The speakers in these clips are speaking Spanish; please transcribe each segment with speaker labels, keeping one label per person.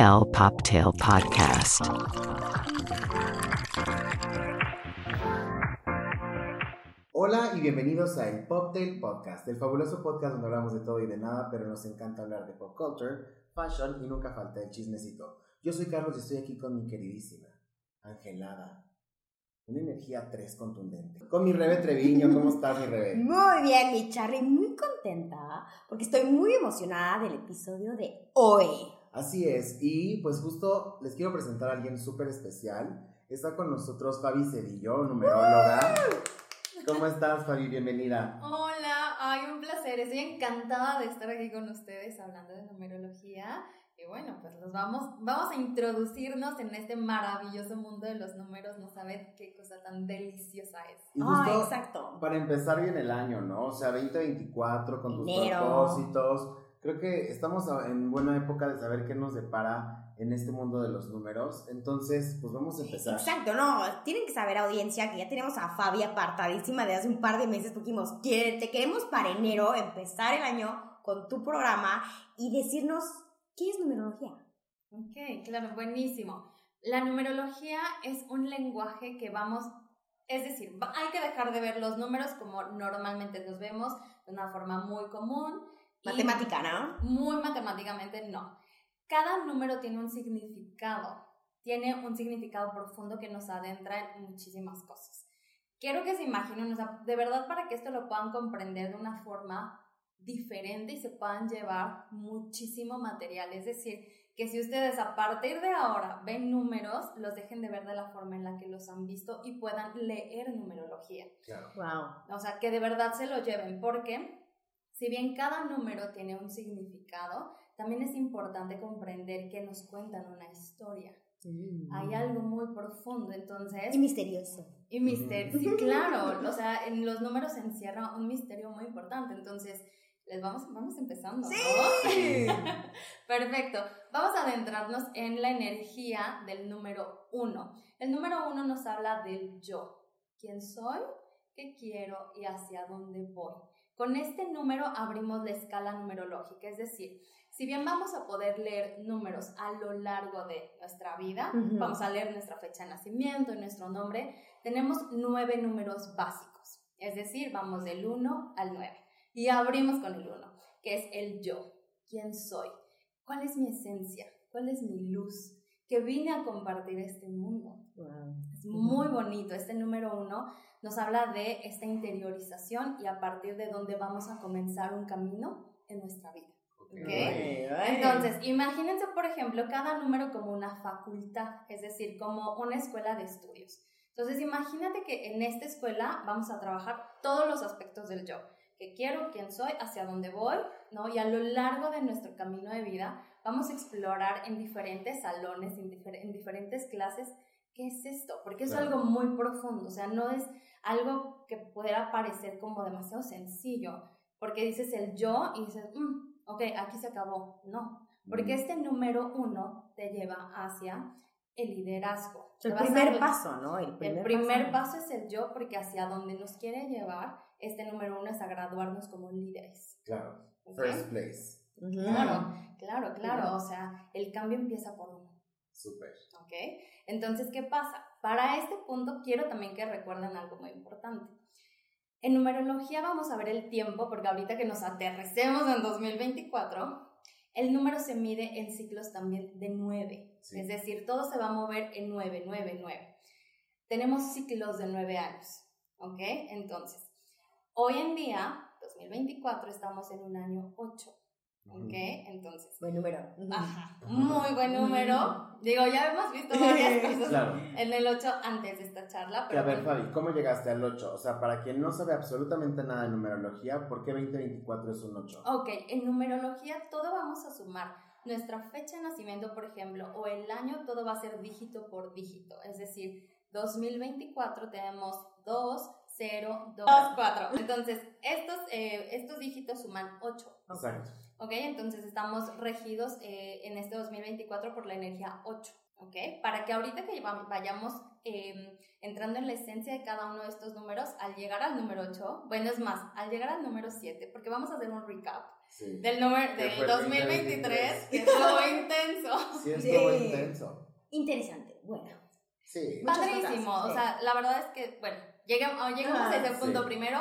Speaker 1: El Poptail Podcast.
Speaker 2: Hola y bienvenidos a El Poptail Podcast, el fabuloso podcast donde hablamos de todo y de nada, pero nos encanta hablar de pop culture, fashion y nunca falta el chismecito. Yo soy Carlos y estoy aquí con mi queridísima, Angelada. Una energía 3 contundente. Con mi Rebe Treviño, ¿cómo estás, mi Rebe?
Speaker 3: Muy bien, mi Charlie, muy contenta porque estoy muy emocionada del episodio de hoy.
Speaker 2: Así es, y pues justo les quiero presentar a alguien súper especial. Está con nosotros Fabi Cedillo, numeróloga. ¿Cómo estás, Fabi? Bienvenida.
Speaker 4: Hola, ay, un placer. Estoy encantada de estar aquí con ustedes hablando de numerología. Y bueno, pues los vamos, vamos a introducirnos en este maravilloso mundo de los números. No saben qué cosa tan deliciosa es.
Speaker 2: Y
Speaker 3: Ah,
Speaker 2: justo
Speaker 3: exacto.
Speaker 2: para empezar bien el año, ¿no? O sea, 2024 con tus
Speaker 3: Enero.
Speaker 2: propósitos. Creo que estamos a- en buena época de saber qué nos depara en este mundo de los números. Entonces, pues vamos a empezar.
Speaker 3: Exacto, no, tienen que saber audiencia que ya tenemos a Fabi apartadísima de hace un par de meses porque dijimos, "Quiere- te queremos para enero empezar el año con tu programa y decirnos qué es numerología.
Speaker 4: Ok, claro, buenísimo. La numerología es un lenguaje que vamos, es decir, hay que dejar de ver los números como normalmente los vemos, de una forma muy común.
Speaker 3: Matemática, ¿no?
Speaker 4: Muy matemáticamente no. Cada número tiene un significado, tiene un significado profundo que nos adentra en muchísimas cosas. Quiero que se imaginen, o sea, de verdad para que esto lo puedan comprender de una forma diferente y se puedan llevar muchísimo material. Es decir, que si ustedes a partir de ahora ven números, los dejen de ver de la forma en la que los han visto y puedan leer numerología.
Speaker 2: Claro.
Speaker 3: Wow.
Speaker 4: O sea, que de verdad se lo lleven, porque si bien cada número tiene un significado, también es importante comprender que nos cuentan una historia. Hay algo muy profundo, entonces...
Speaker 3: Y misterioso.
Speaker 4: Y misterio, sí, claro, o sea, en los números se encierra un misterio muy importante, entonces les vamos, vamos empezando, ¿no?
Speaker 3: Sí.
Speaker 4: Perfecto, vamos a adentrarnos en la energía del número uno. El número uno nos habla del yo, quién soy, qué quiero y hacia dónde voy. Con este número abrimos la escala numerológica, es decir, si bien vamos a poder leer números a lo largo de nuestra vida, vamos a leer nuestra fecha de nacimiento y nuestro nombre, tenemos nueve números básicos, es decir, vamos del 1 al 9 y abrimos con el 1, que es el yo, quién soy, cuál es mi esencia, cuál es mi luz, que vine a compartir este mundo. Es muy bonito. Este número uno nos habla de esta interiorización y a partir de donde vamos a comenzar un camino en nuestra vida. ¿ok? Entonces, imagínense, por ejemplo, cada número como una facultad, es decir, como una escuela de estudios. Entonces, imagínate que en esta escuela vamos a trabajar todos los aspectos del yo, qué quiero, quién soy, hacia dónde voy, ¿no? Y a lo largo de nuestro camino de vida vamos a explorar en diferentes salones, en, difer- en diferentes clases, ¿qué es esto? Porque es
Speaker 2: Claro.
Speaker 4: algo muy profundo, o sea, no es algo que pudiera parecer como demasiado sencillo, porque dices el yo y dices, "Mm, ok, aquí se acabó. No, porque
Speaker 2: Mm.
Speaker 4: este número uno te lleva hacia el liderazgo.
Speaker 3: El
Speaker 4: a
Speaker 3: primer
Speaker 4: hablar-
Speaker 3: paso, ¿no? El primer,
Speaker 4: el primer paso es el yo, porque hacia donde nos quiere llevar, este número uno es a graduarnos como líderes.
Speaker 2: Claro.
Speaker 4: ¿ok?
Speaker 2: First place.
Speaker 4: Claro, claro, claro. O sea, el cambio empieza por uno.
Speaker 2: Súper.
Speaker 4: ¿Ok? Entonces, ¿qué pasa? Para este punto quiero también que recuerden algo muy importante. En numerología vamos a ver el tiempo, porque ahorita que nos aterricemos en 2024, el número se mide en ciclos también de 9.
Speaker 2: Sí.
Speaker 4: Es decir, todo se va a mover en 9, 9, 9. Tenemos ciclos de 9 años. ¿Ok? Entonces, hoy en día, 2024, estamos en un año 8. ¿Ok? Entonces,
Speaker 3: Buen número.
Speaker 4: Ajá, muy buen número. Digo, ya hemos visto varias cosas
Speaker 2: Claro.
Speaker 4: en el 8 antes de esta charla,
Speaker 2: Que a
Speaker 4: pero
Speaker 2: ver, Fabi, ¿cómo llegaste al 8? O sea, para quien no sabe absolutamente nada de numerología, ¿por qué 2024 es un 8?
Speaker 4: ok, en numerología todo vamos a sumar. Nuestra fecha de nacimiento, por ejemplo, o el año, todo va a ser dígito por dígito. Es decir, 2024 tenemos 2, 0, 2, 4. Entonces, estos, eh, estos dígitos suman 8.
Speaker 2: Exacto.
Speaker 4: ¿Ok? Entonces estamos regidos eh, en este 2024 por la energía 8, ¿ok? Para que ahorita que va- vayamos eh, entrando en la esencia de cada uno de estos números, al llegar al número 8, bueno, es más, al llegar al número 7, porque vamos a hacer un recap.
Speaker 2: Sí.
Speaker 4: del, número, del
Speaker 2: fue el
Speaker 4: 2023,
Speaker 2: 2023.
Speaker 4: que estuvo intenso.
Speaker 2: Sí, estuvo
Speaker 3: Sí.
Speaker 2: intenso.
Speaker 3: Interesante. Bueno.
Speaker 2: Sí.
Speaker 4: Padrísimo,
Speaker 3: cosas,
Speaker 4: o
Speaker 3: sí.
Speaker 4: sea, la verdad es que, bueno, llegamos, llegamos
Speaker 3: Ah,
Speaker 4: a ese punto
Speaker 2: sí.
Speaker 4: primero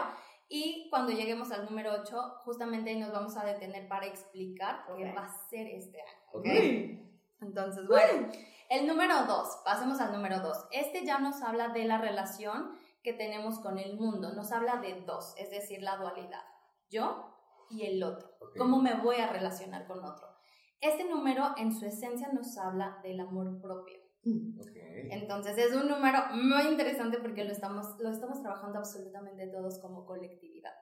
Speaker 4: y cuando lleguemos al número 8, justamente ahí nos vamos a detener para explicar qué
Speaker 3: Ok.
Speaker 4: va a ser este año, ¿ok?
Speaker 2: Ok.
Speaker 4: Entonces, bueno, el número 2, pasemos al número 2. Este ya nos habla de la relación que tenemos con el mundo, nos habla de dos, es decir, la dualidad, yo y el otro,
Speaker 2: Ok.
Speaker 4: cómo me voy a relacionar con otro. Este número en su esencia nos habla del amor propio.
Speaker 2: Ok.
Speaker 4: Entonces es un número muy interesante porque lo estamos, lo estamos trabajando absolutamente todos como colectividad.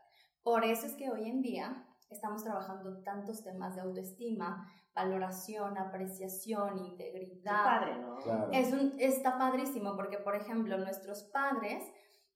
Speaker 4: Por eso es que hoy en día estamos trabajando tantos temas de autoestima, valoración, apreciación, integridad.
Speaker 3: padre, ¿no?
Speaker 2: Claro.
Speaker 4: Es un, está padrísimo porque, por ejemplo, nuestros padres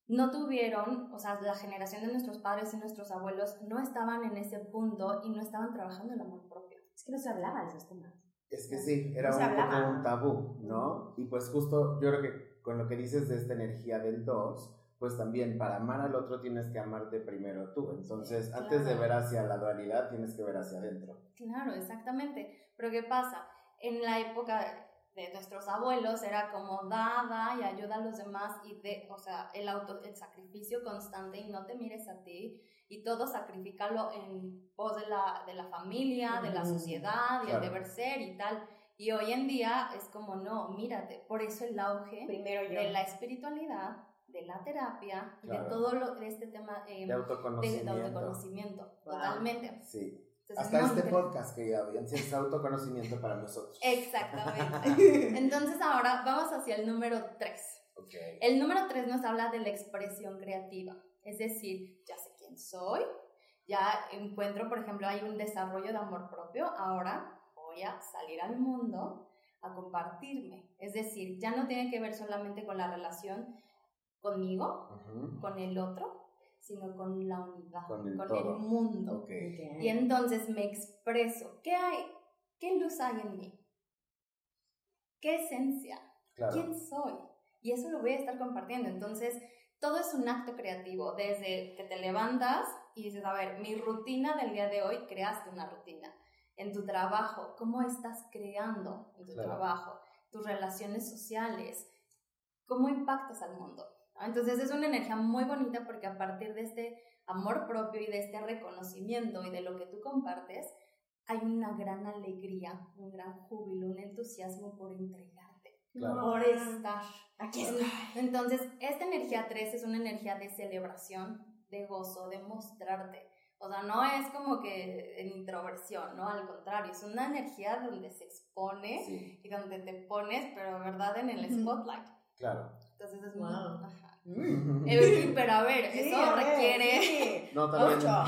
Speaker 4: no tuvieron, o sea, la generación de nuestros padres y nuestros abuelos no estaban en ese punto y no estaban trabajando el amor propio.
Speaker 3: Es que no se hablaba de esos temas.
Speaker 2: Es que sí, era
Speaker 3: No
Speaker 2: un poco un tabú, ¿no? Y pues justo yo creo que con lo que dices de esta energía del 2, pues también para amar al otro tienes que amarte primero tú. Entonces, antes de ver hacia la dualidad, tienes que ver hacia adentro.
Speaker 4: Claro, exactamente. Pero ¿qué pasa? En la época de nuestros abuelos era como da, da y ayuda a los demás y de, o sea, el auto, el sacrificio constante y no te mires a ti y todo sacrificarlo en pos de la, de la familia, de la
Speaker 3: Ujú.
Speaker 4: sociedad y
Speaker 2: Claro.
Speaker 4: el deber ser y tal. Y hoy en día es como no, mírate, por eso el auge
Speaker 3: Primero yo.
Speaker 4: de la espiritualidad, de la terapia y
Speaker 2: Claro.
Speaker 4: de todo lo, de este tema eh,
Speaker 2: De
Speaker 4: de,
Speaker 2: autoconocimiento.
Speaker 4: de autoconocimiento,
Speaker 3: Wow.
Speaker 4: totalmente.
Speaker 2: Sí.
Speaker 4: Entonces,
Speaker 2: Hasta
Speaker 4: muy
Speaker 2: este
Speaker 4: interesante.
Speaker 2: podcast, querida audiencia, es autoconocimiento para nosotros.
Speaker 4: Exactamente. Entonces ahora vamos hacia el número 3.
Speaker 2: Ok.
Speaker 4: El número 3 nos habla de la expresión creativa. Es decir, ya sé quién soy, ya encuentro, por ejemplo, hay un desarrollo de amor propio, ahora voy a salir al mundo a compartirme. Es decir, ya no tiene que ver solamente con la relación conmigo, con el otro, sino con la unidad,
Speaker 2: Con el
Speaker 4: con
Speaker 2: todo.
Speaker 4: el mundo. Y entonces me expreso. ¿Qué hay? ¿Qué luz hay en mí? ¿Qué esencia?
Speaker 2: Claro.
Speaker 4: ¿Quién soy? Y eso lo voy a estar compartiendo. Entonces, todo es un acto creativo. Desde que te levantas y dices, a ver, mi rutina del día de hoy, creaste una rutina. En tu trabajo, ¿cómo estás creando en tu
Speaker 2: Claro.
Speaker 4: trabajo? Tus relaciones sociales, ¿cómo impactas al mundo? Entonces, es una energía muy bonita porque a partir de este amor propio y de este reconocimiento y de lo que tú compartes, hay una gran alegría, un gran júbilo, un entusiasmo por entregarte,
Speaker 2: Claro.
Speaker 4: por estar.
Speaker 3: Aquí está.
Speaker 4: Entonces, esta energía 3 es una energía de celebración, de gozo, de mostrarte. O sea, no es como que en introversión, ¿no? Al contrario, es una energía donde se expone
Speaker 2: Sí,
Speaker 4: y donde te pones, pero verdad, en el spotlight.
Speaker 2: claro.
Speaker 4: Entonces es muy...
Speaker 3: Wow.
Speaker 4: ajá.
Speaker 3: Mm.
Speaker 4: Pero a ver,
Speaker 3: Sí,
Speaker 4: eso
Speaker 3: a ver,
Speaker 4: requiere...
Speaker 3: sí.
Speaker 2: No.
Speaker 3: Mucho.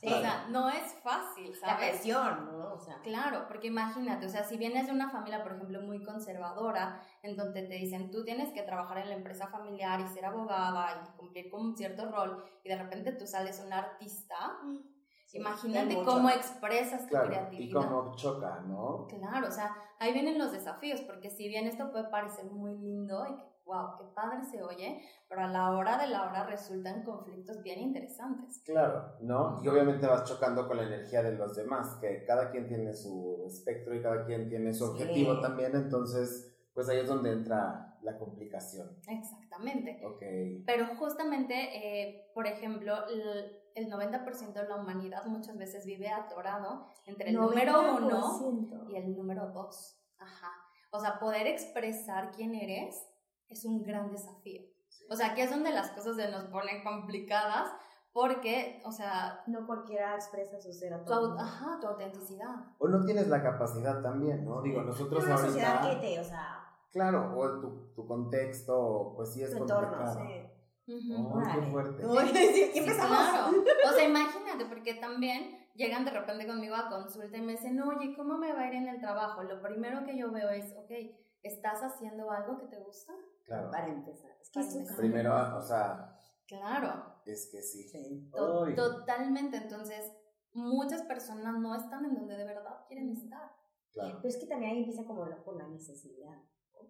Speaker 3: Sí.
Speaker 4: O sea, no es fácil,
Speaker 3: la
Speaker 4: ¿sabes?
Speaker 3: presión, ¿no? O sea,
Speaker 4: Claro, porque imagínate, o sea, si vienes de una familia, por ejemplo, muy conservadora, en donde te dicen, tú tienes que trabajar en la empresa familiar y ser abogada y cumplir con un cierto rol, y de repente tú sales un artista,
Speaker 3: sí,
Speaker 4: imagínate cómo expresas tu
Speaker 2: Claro. Y
Speaker 4: creatividad.
Speaker 2: como choca, ¿no?
Speaker 4: Claro, o sea, ahí vienen los desafíos, porque si bien esto puede parecer muy lindo y que, wow, qué padre se oye, pero a la hora de la hora resultan conflictos bien interesantes.
Speaker 2: Claro, ¿no? Y obviamente vas chocando con la energía de los demás, que cada quien tiene su espectro y cada quien tiene su
Speaker 3: Sí.
Speaker 2: objetivo también, entonces, pues ahí es donde entra la complicación.
Speaker 4: Exactamente.
Speaker 2: Ok.
Speaker 4: Pero justamente, eh, por ejemplo, el, el 90% de la humanidad muchas veces vive atorado entre el número uno
Speaker 3: 90%.
Speaker 4: y el número dos. Ajá. O sea, poder expresar quién eres es un gran desafío. O sea, aquí es donde las cosas se nos ponen complicadas porque, o sea,
Speaker 3: No cualquiera expresa su ser a
Speaker 4: tu, ajá, tu autenticidad.
Speaker 2: O no tienes la capacidad también, ¿no? Digo, nosotros
Speaker 3: sociedad
Speaker 2: ahorita...
Speaker 3: que te, o sea,
Speaker 2: Claro, o tu, tu contexto, pues sí es
Speaker 3: tu entorno,
Speaker 2: complicado.
Speaker 3: sí.
Speaker 4: Ujú.
Speaker 2: Oh, qué
Speaker 3: Órale.
Speaker 2: fuerte.
Speaker 3: ¿qué
Speaker 4: Sí, claro. O sea, imagínate, porque también llegan de repente conmigo a consulta y me dicen, oye, ¿cómo me va a ir en el trabajo? Lo primero que yo veo es, ok, ¿estás haciendo algo que te gusta?
Speaker 2: Claro.
Speaker 3: Para empezar. Es que
Speaker 4: Para
Speaker 3: es.
Speaker 2: Primero, ah, o sea,
Speaker 4: Claro,
Speaker 2: es que sí.
Speaker 3: Sí.
Speaker 4: to-
Speaker 2: Ay.
Speaker 4: totalmente. Entonces, muchas personas no están en donde de verdad quieren estar.
Speaker 2: Claro.
Speaker 3: Pero es que también ahí empieza como la, por la necesidad. ¿no?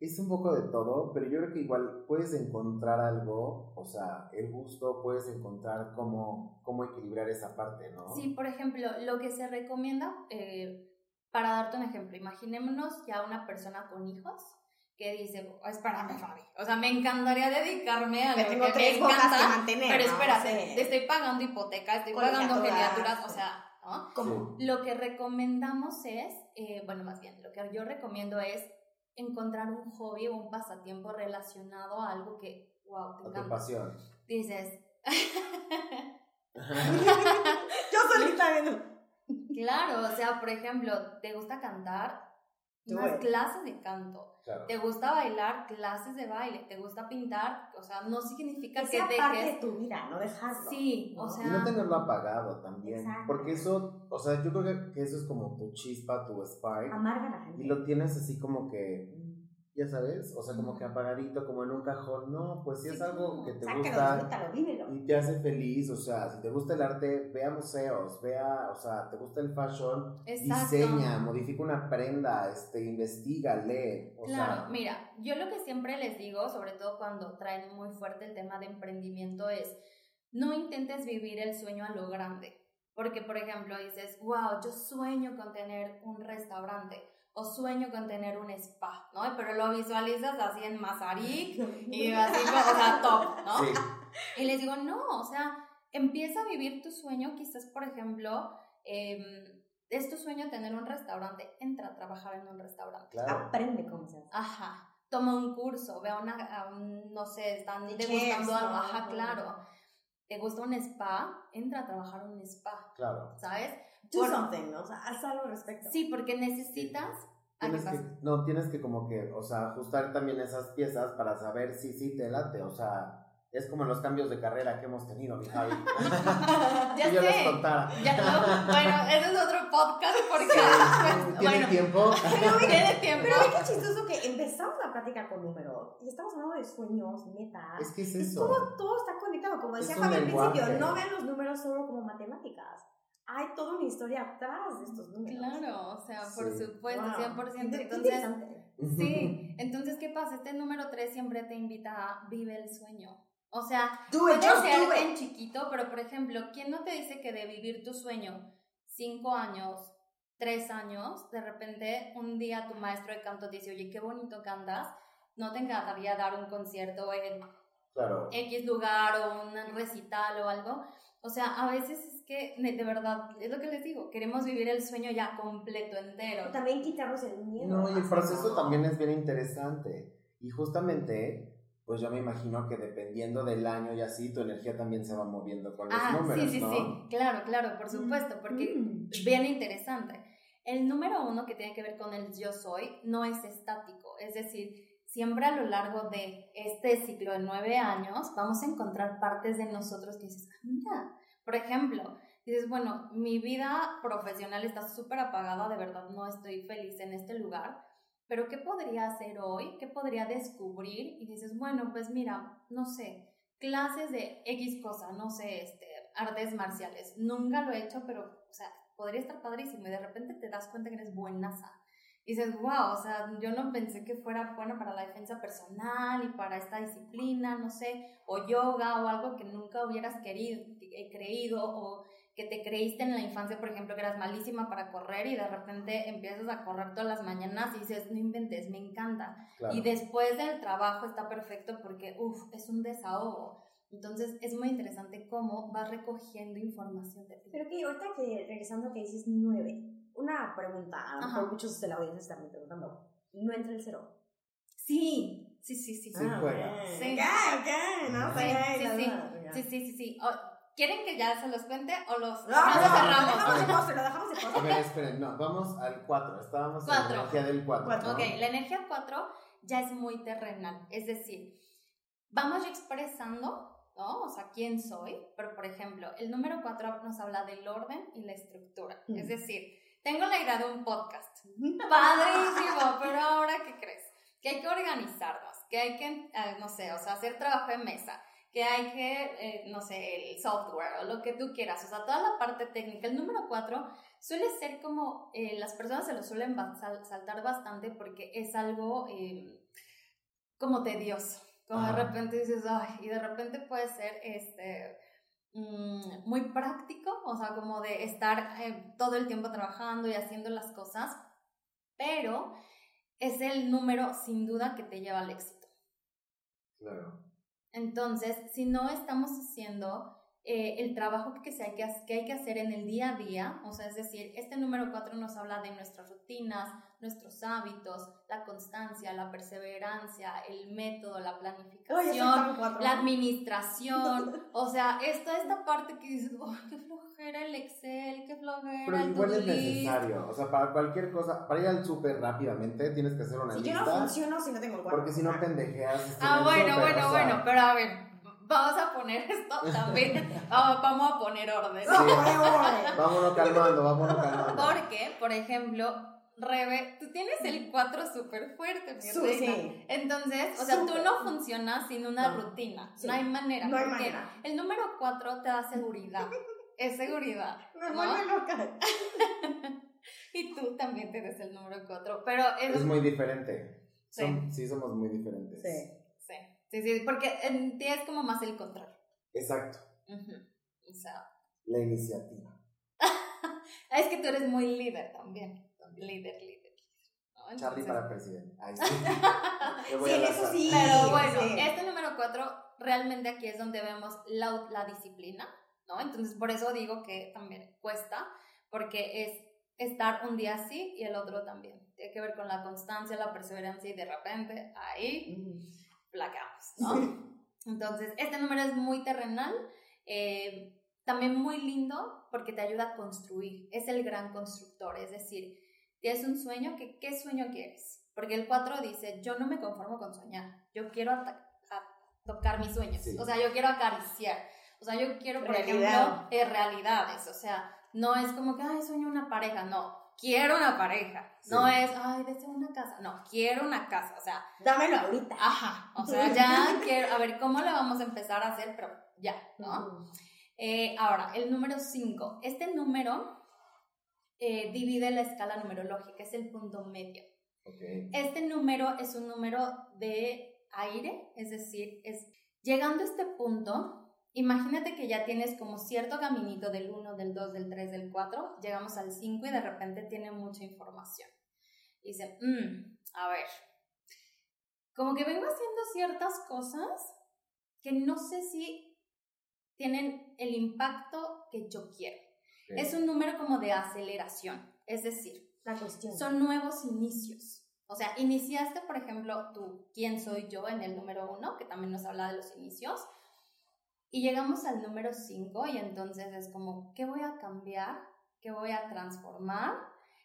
Speaker 2: es un poco de todo, pero yo creo que igual puedes encontrar algo, o sea, el gusto, puedes encontrar cómo, cómo equilibrar esa parte, ¿no?
Speaker 4: Sí, por ejemplo, lo que se recomienda, eh, para darte un ejemplo, imaginémonos ya una persona con hijos que dice, oh, espérame, Fabi, o sea, me encantaría dedicarme a
Speaker 3: Me
Speaker 4: lo
Speaker 3: tengo
Speaker 4: que
Speaker 3: tres
Speaker 4: me
Speaker 3: que
Speaker 4: encanta,
Speaker 3: mantener,
Speaker 4: pero
Speaker 3: ¿no?
Speaker 4: espérate,
Speaker 3: Sí.
Speaker 4: te estoy pagando hipoteca, estoy pagando geriaturas, o sea, ¿no?
Speaker 3: ¿Cómo?
Speaker 4: Lo que recomendamos es, eh, bueno, más bien, lo que yo recomiendo es encontrar un hobby o un pasatiempo relacionado a algo que, wow, te encanta.
Speaker 2: pasión.
Speaker 4: Dices,
Speaker 3: Yo solita viendo.
Speaker 4: claro, o sea, por ejemplo, ¿te gusta cantar?
Speaker 3: Do
Speaker 4: Unas
Speaker 3: it.
Speaker 4: clases de canto.
Speaker 2: Claro.
Speaker 4: ¿Te gusta bailar? Clases de baile. ¿Te gusta pintar? O sea, no significa
Speaker 3: Que
Speaker 4: que
Speaker 3: sea parte de
Speaker 4: dejes...
Speaker 3: tu vida, no dejarlo.
Speaker 4: Sí, o sea...
Speaker 2: Y no tenerlo apagado también.
Speaker 3: Exacto.
Speaker 2: Porque eso, o sea, yo creo que- eso es como tu chispa, tu spark.
Speaker 3: Amarga la gente.
Speaker 2: Y lo tienes así como que, ya sabes, o sea, como que apagadito, como en un cajón. No, pues si
Speaker 4: Sí,
Speaker 2: es algo que te
Speaker 3: Sácalo,
Speaker 2: gusta
Speaker 3: disfrútalo,
Speaker 2: y te hace feliz, o sea, si te gusta el arte, ve a museos, vea, o sea, te gusta el fashion,
Speaker 4: Exacto.
Speaker 2: diseña, modifica una prenda, este, investiga, lee, o
Speaker 4: Claro,
Speaker 2: sea,
Speaker 4: mira, yo lo que siempre les digo, sobre todo cuando traen muy fuerte el tema de emprendimiento, es no intentes vivir el sueño a lo grande. Porque, por ejemplo, dices, wow, yo sueño con tener un restaurante o sueño con tener un spa, ¿no? Pero lo visualizas así en Mazarik y así, como, o sea, top, ¿no?
Speaker 2: sí,
Speaker 4: Y les digo, no, o sea, empieza a vivir tu sueño, quizás, por ejemplo, em, es tu sueño tener un restaurante, entra a trabajar en un restaurante.
Speaker 2: claro.
Speaker 3: Aprende cómo se hace.
Speaker 4: Ajá. Toma un curso, ve a una, a un, no sé, están
Speaker 3: De
Speaker 4: degustando algo. Ajá, claro. ¿Te gusta un spa? Entra a trabajar en un spa,
Speaker 2: Claro.
Speaker 4: ¿sabes?
Speaker 3: Do
Speaker 4: Por-
Speaker 3: something, ¿no? O sea, haz algo al respecto.
Speaker 4: Sí, porque necesitas... Ah, ¿qué
Speaker 2: Tienes que, no, tienes que como que, o sea, ajustar también esas piezas para saber si sí te late, o sea, es como los cambios de carrera que hemos tenido, mi Javi.
Speaker 4: Ya
Speaker 2: Si yo les
Speaker 4: sé.
Speaker 2: contara.
Speaker 4: Ya, no, bueno, ese es otro podcast porque...
Speaker 2: ¿Tienen
Speaker 4: bueno,
Speaker 2: tiempo?
Speaker 4: tiene tiempo.
Speaker 3: Pero ve qué chistoso que empezamos la plática con números y estamos hablando de sueños, metas.
Speaker 2: Es que es
Speaker 3: Y
Speaker 2: eso.
Speaker 3: todo, todo está conectado. Como decía
Speaker 2: Es
Speaker 3: Fabi al principio, no vean los números solo como matemáticas. Hay toda una historia atrás de estos números.
Speaker 4: Claro, o sea, por
Speaker 2: Sí.
Speaker 4: supuesto,
Speaker 3: Wow.
Speaker 4: 100%.
Speaker 3: Qué- qué
Speaker 4: Entonces,
Speaker 3: interesante.
Speaker 4: sí, entonces, ¿qué pasa? Este número 3 siempre te invita a vive el sueño. O sea,
Speaker 3: Do
Speaker 4: puede
Speaker 3: it,
Speaker 4: ser
Speaker 3: do it.
Speaker 4: en chiquito, pero por ejemplo, ¿quién no te dice que de vivir tu sueño cinco años, tres años, de repente un día tu maestro de canto te dice, oye, qué bonito cantas, ¿no te encantaría dar un concierto en
Speaker 2: Claro.
Speaker 4: X lugar o un recital o algo. O sea, a veces es que, de verdad, es lo que les digo, queremos vivir el sueño ya completo, entero.
Speaker 3: También quitarnos el miedo.
Speaker 2: No, y el proceso también es bien interesante. Y justamente, pues yo me imagino que dependiendo del año y así, tu energía también se va moviendo con los
Speaker 4: Ah,
Speaker 2: números,
Speaker 4: sí, sí,
Speaker 2: ¿no?
Speaker 4: sí, claro, claro, por supuesto, porque
Speaker 3: Mm.
Speaker 4: bien interesante. El número uno que tiene que ver con el yo soy no es estático, es decir, siempre a lo largo de este ciclo de nueve años vamos a encontrar partes de nosotros que dices, "Ah, mira, por ejemplo, dices, bueno, mi vida profesional está súper apagada, de verdad no estoy feliz en este lugar, pero ¿qué podría hacer hoy? ¿Qué podría descubrir? Y dices, bueno, pues mira, no sé, clases de X cosa, no sé, este, artes marciales. Nunca lo he hecho, pero, o sea, podría estar padrísimo y de repente te das cuenta que eres buenaza. Y dices, wow, o sea, yo no pensé que fuera bueno para la defensa personal y para esta disciplina, no sé, o yoga o algo que nunca hubieras querido, eh, creído o que te creíste en la infancia, por ejemplo, que eras malísima para correr y de repente empiezas a correr todas las mañanas y dices, no inventes, me encanta.
Speaker 2: Claro.
Speaker 4: Y después del trabajo está perfecto porque, uff, es un desahogo. Entonces es muy interesante cómo vas recogiendo información de ti.
Speaker 3: Pero que ahorita que regresando que dices nueve, una pregunta, a lo mejor muchos de la audiencia están preguntando, ¿no entra el cero?
Speaker 4: Sí, sí, sí, sí.
Speaker 2: Sí
Speaker 4: Sí,
Speaker 2: juega.
Speaker 4: Sí.
Speaker 3: Ok, ok, no
Speaker 4: Sí,
Speaker 3: sé,
Speaker 4: sí,
Speaker 3: la
Speaker 4: sí.
Speaker 3: duda, ya.
Speaker 4: sí, sí, sí. sí. O- ¿Quieren que ya se los cuente o los,
Speaker 3: No,
Speaker 4: los
Speaker 3: no,
Speaker 4: cerramos?
Speaker 3: Lo dejamos lo dejamos de
Speaker 2: A
Speaker 3: postre.
Speaker 2: ver, esperen, no, vamos al 4. Estábamos en la energía del 4.
Speaker 3: Cuatro.
Speaker 4: Ok, la energía 4 ya es muy terrenal, es decir, vamos ya expresando, ¿no? O sea, quién soy, pero por ejemplo, el número 4 nos habla del orden y la estructura,
Speaker 3: Mm.
Speaker 4: es decir, tengo la idea de un podcast, padrísimo, pero ahora, ¿qué crees? Que hay que organizarnos, que hay que, eh, no sé, o sea, hacer trabajo de mesa, que hay que, eh, no sé, el software o lo que tú quieras, o sea, toda la parte técnica. El número cuatro suele ser como, eh, las personas se lo suelen saltar bastante porque es algo eh, como tedioso, como
Speaker 2: Ajá.
Speaker 4: de repente dices, ay, y de repente puede ser, este, mm, muy práctico, o sea, como de estar eh, todo el tiempo trabajando y haciendo las cosas, pero es el número sin duda que te lleva al éxito.
Speaker 2: Claro.
Speaker 4: Entonces, si no estamos haciendo eh, el trabajo que, se hay que, que hay que hacer en el día a día, o sea, es decir, este número 4 nos habla de nuestras rutinas, nuestros hábitos, la constancia, la perseverancia, el método, la planificación,
Speaker 3: cuatro.
Speaker 4: la administración, o sea, esta, esta parte que dices, "Oh, qué flojera el Excel, qué flojera
Speaker 2: Pero
Speaker 4: el
Speaker 2: igual es
Speaker 4: to-do list".
Speaker 2: necesario. O sea, para cualquier cosa, para ir al súper rápidamente, tienes que hacer una
Speaker 3: Si yo
Speaker 2: lista.
Speaker 3: no funciono si no tengo el cuatro.
Speaker 2: porque si no pendejeas. este, en
Speaker 4: Ah, bueno,
Speaker 2: súper,
Speaker 4: bueno,
Speaker 2: o sea,
Speaker 4: bueno, pero a ver, vamos a poner esto también, vamos, vamos a poner orden.
Speaker 3: Güey.
Speaker 2: Vámonos calmando, vámonos calmando.
Speaker 4: Porque, por ejemplo, Rebe, tú tienes el 4 súper fuerte, mi
Speaker 3: Sí,
Speaker 4: reina.
Speaker 3: sí.
Speaker 4: Entonces, o sea, tú no funcionas sin una
Speaker 3: No.
Speaker 4: rutina.
Speaker 3: Sí.
Speaker 4: No hay manera.
Speaker 3: No hay
Speaker 4: porque
Speaker 3: manera.
Speaker 4: El número 4 te da seguridad. es seguridad.
Speaker 3: Me
Speaker 4: ¿no?
Speaker 3: vuelve loca.
Speaker 4: Y tú también tienes el número 4. Pero es,
Speaker 2: Es muy diferente.
Speaker 4: Sí.
Speaker 2: Som- sí, somos muy diferentes.
Speaker 3: Sí.
Speaker 4: Sí, sí, sí, porque en ti es como más el control.
Speaker 2: Exacto.
Speaker 4: O sea,
Speaker 2: La iniciativa.
Speaker 4: es que tú eres muy líder también. Líder, líder. ¿no?
Speaker 2: Charlie para presidente. Ahí sí. Voy
Speaker 3: Sí,
Speaker 2: a
Speaker 3: eso sí.
Speaker 4: Pero bueno,
Speaker 3: sí.
Speaker 4: este número 4 realmente aquí es donde vemos la, la disciplina, ¿no? Entonces por eso digo que también cuesta, porque es estar un día así y el otro también. Tiene que ver con la constancia, la perseverancia y de repente ahí plaqueamos, ¿no? Entonces, este número es muy terrenal, eh, también muy lindo porque te ayuda a construir, es el gran constructor, es decir, tienes un sueño, que, ¿qué sueño quieres? Porque el 4 dice, yo no me conformo con soñar, yo quiero tocar mis sueños,
Speaker 2: Sí.
Speaker 4: o sea, yo quiero acariciar, o sea, yo quiero, por
Speaker 3: Realidad.
Speaker 4: ejemplo, eh, realidades, o sea, no es como que, ay, sueño una pareja, no, quiero una pareja, no es, ay, deseo una casa, no, quiero una casa, o sea,
Speaker 3: Dámelo ahorita.
Speaker 4: Ajá, o sea, ya quiero, a ver, ¿cómo le vamos a empezar a hacer? Pero ya, ¿no? Eh, ahora, el número 5. Este número eh, divide la escala numerológica, es el punto medio. Este número es un número de aire, es decir, es llegando a este punto, imagínate que ya tienes como cierto caminito del 1, del 2, del 3, del 4, llegamos al 5 y de repente tiene mucha información. Y dice, "Mm, a ver, como que vengo haciendo ciertas cosas que no sé si tienen el impacto que yo quiero. Es un número como de aceleración, es decir,
Speaker 3: La cuestión.
Speaker 4: son nuevos inicios. O sea, iniciaste, por ejemplo, tú, ¿quién soy yo? En el número uno, que también nos habla de los inicios. Y llegamos al número cinco y entonces es como, ¿qué voy a cambiar? ¿Qué voy a transformar?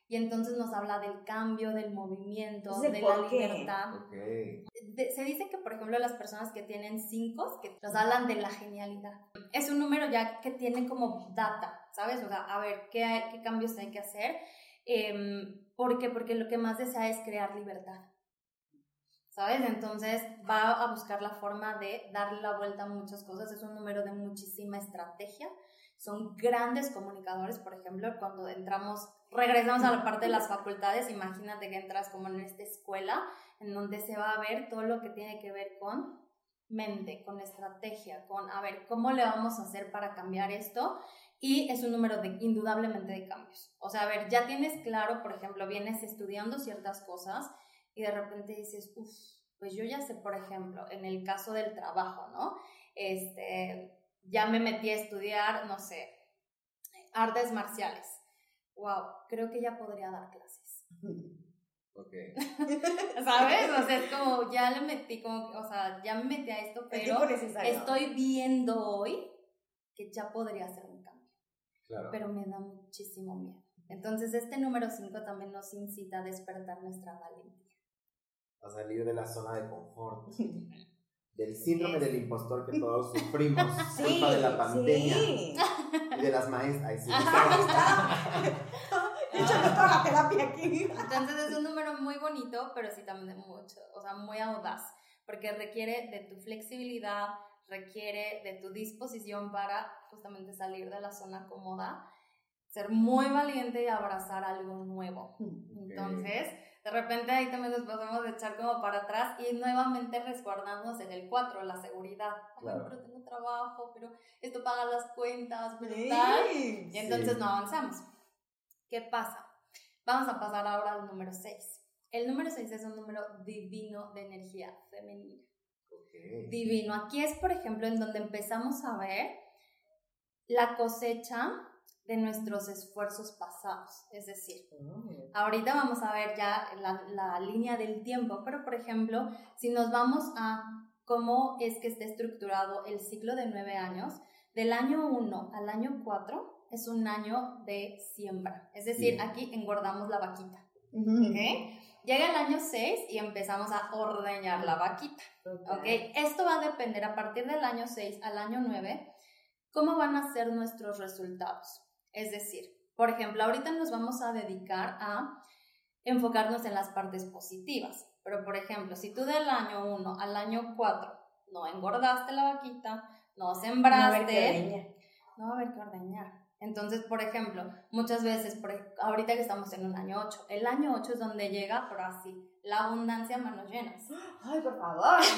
Speaker 4: Y entonces nos habla del cambio, del movimiento, de la
Speaker 3: qué.
Speaker 4: libertad.
Speaker 2: Ok.
Speaker 4: De- se dice que, por ejemplo, las personas que tienen cinco, que nos hablan de la genialidad. Es un número ya que tiene como data, ¿sabes? O sea, a ver, ¿qué, hay- qué cambios hay que hacer? Em, ¿Por qué? Porque lo que más desea es crear libertad. ¿Sabes? Entonces va a buscar la forma de darle la vuelta a muchas cosas. Es un número de muchísima estrategia. Son grandes comunicadores, por ejemplo, cuando entramos, regresamos a la parte de las facultades, imagínate que entras como en esta escuela en donde se va a ver todo lo que tiene que ver con mente, con estrategia, con, a ver, ¿cómo le vamos a hacer para cambiar esto? Y es un número de, indudablemente de cambios. O sea, a ver, ya tienes claro, por ejemplo, vienes estudiando ciertas cosas y de repente dices, uff, pues yo ya sé, por ejemplo, en el caso del trabajo, ¿no? Este, ya me metí a estudiar, no sé, artes marciales. Wow, creo que ya podría dar clases.
Speaker 2: Ok.
Speaker 4: ¿Sabes? O sea, es como, ya le metí, como, o sea, ya me metí a esto, pero estoy viendo hoy que ya podría hacer un cambio,
Speaker 2: Claro.
Speaker 4: pero me da muchísimo miedo. Entonces, este número 5 también nos incita a despertar nuestra valentía.
Speaker 2: A salir de la zona de confort. Del síndrome del impostor que todos sufrimos.
Speaker 3: Sí,
Speaker 2: culpa de la pandemia.
Speaker 3: sí.
Speaker 2: Y de las maestras. Ay, sí.
Speaker 3: Ahí está. Échale toda la terapia aquí.
Speaker 4: Entonces, es un número muy bonito, pero sí también de mucho, o sea, muy audaz, porque requiere de tu flexibilidad, requiere de tu disposición para justamente salir de la zona cómoda, ser muy valiente y abrazar algo nuevo. Entonces, de repente ahí también nos podemos echar como para atrás y nuevamente resguardarnos en el 4, la seguridad. Ay,
Speaker 2: Claro.
Speaker 4: pero tengo trabajo, pero esto paga las cuentas, pero tal. Y entonces
Speaker 2: Sí.
Speaker 4: no avanzamos. ¿Qué pasa? Vamos a pasar ahora al número 6. El número 6 es un número divino de energía femenina. Divino. Aquí es, por ejemplo, en donde empezamos a ver la cosecha de nuestros esfuerzos pasados. Es decir, ahorita vamos a ver ya la, la línea del tiempo, pero por ejemplo, si nos vamos a cómo es que está estructurado el ciclo de nueve años, del año 1 al año 4 es un año de siembra. Es decir, aquí engordamos la vaquita. Llega el año 6 y empezamos a ordeñar la vaquita. ¿ok? Esto va a depender a partir del año 6 al año 9, cómo van a ser nuestros resultados. Es decir, por ejemplo, ahorita nos vamos a dedicar a enfocarnos en las partes positivas. Pero, por ejemplo, si tú del año 1 al año 4 no engordaste la vaquita, no
Speaker 3: No va a haber que
Speaker 4: sembraste,
Speaker 3: ordeñar.
Speaker 4: no va a haber que ordeñar. Entonces, por ejemplo, muchas veces, por, ahorita que estamos en un año 8, el año 8 es donde llega, por así, la abundancia a manos llenas.
Speaker 3: Ay, por favor.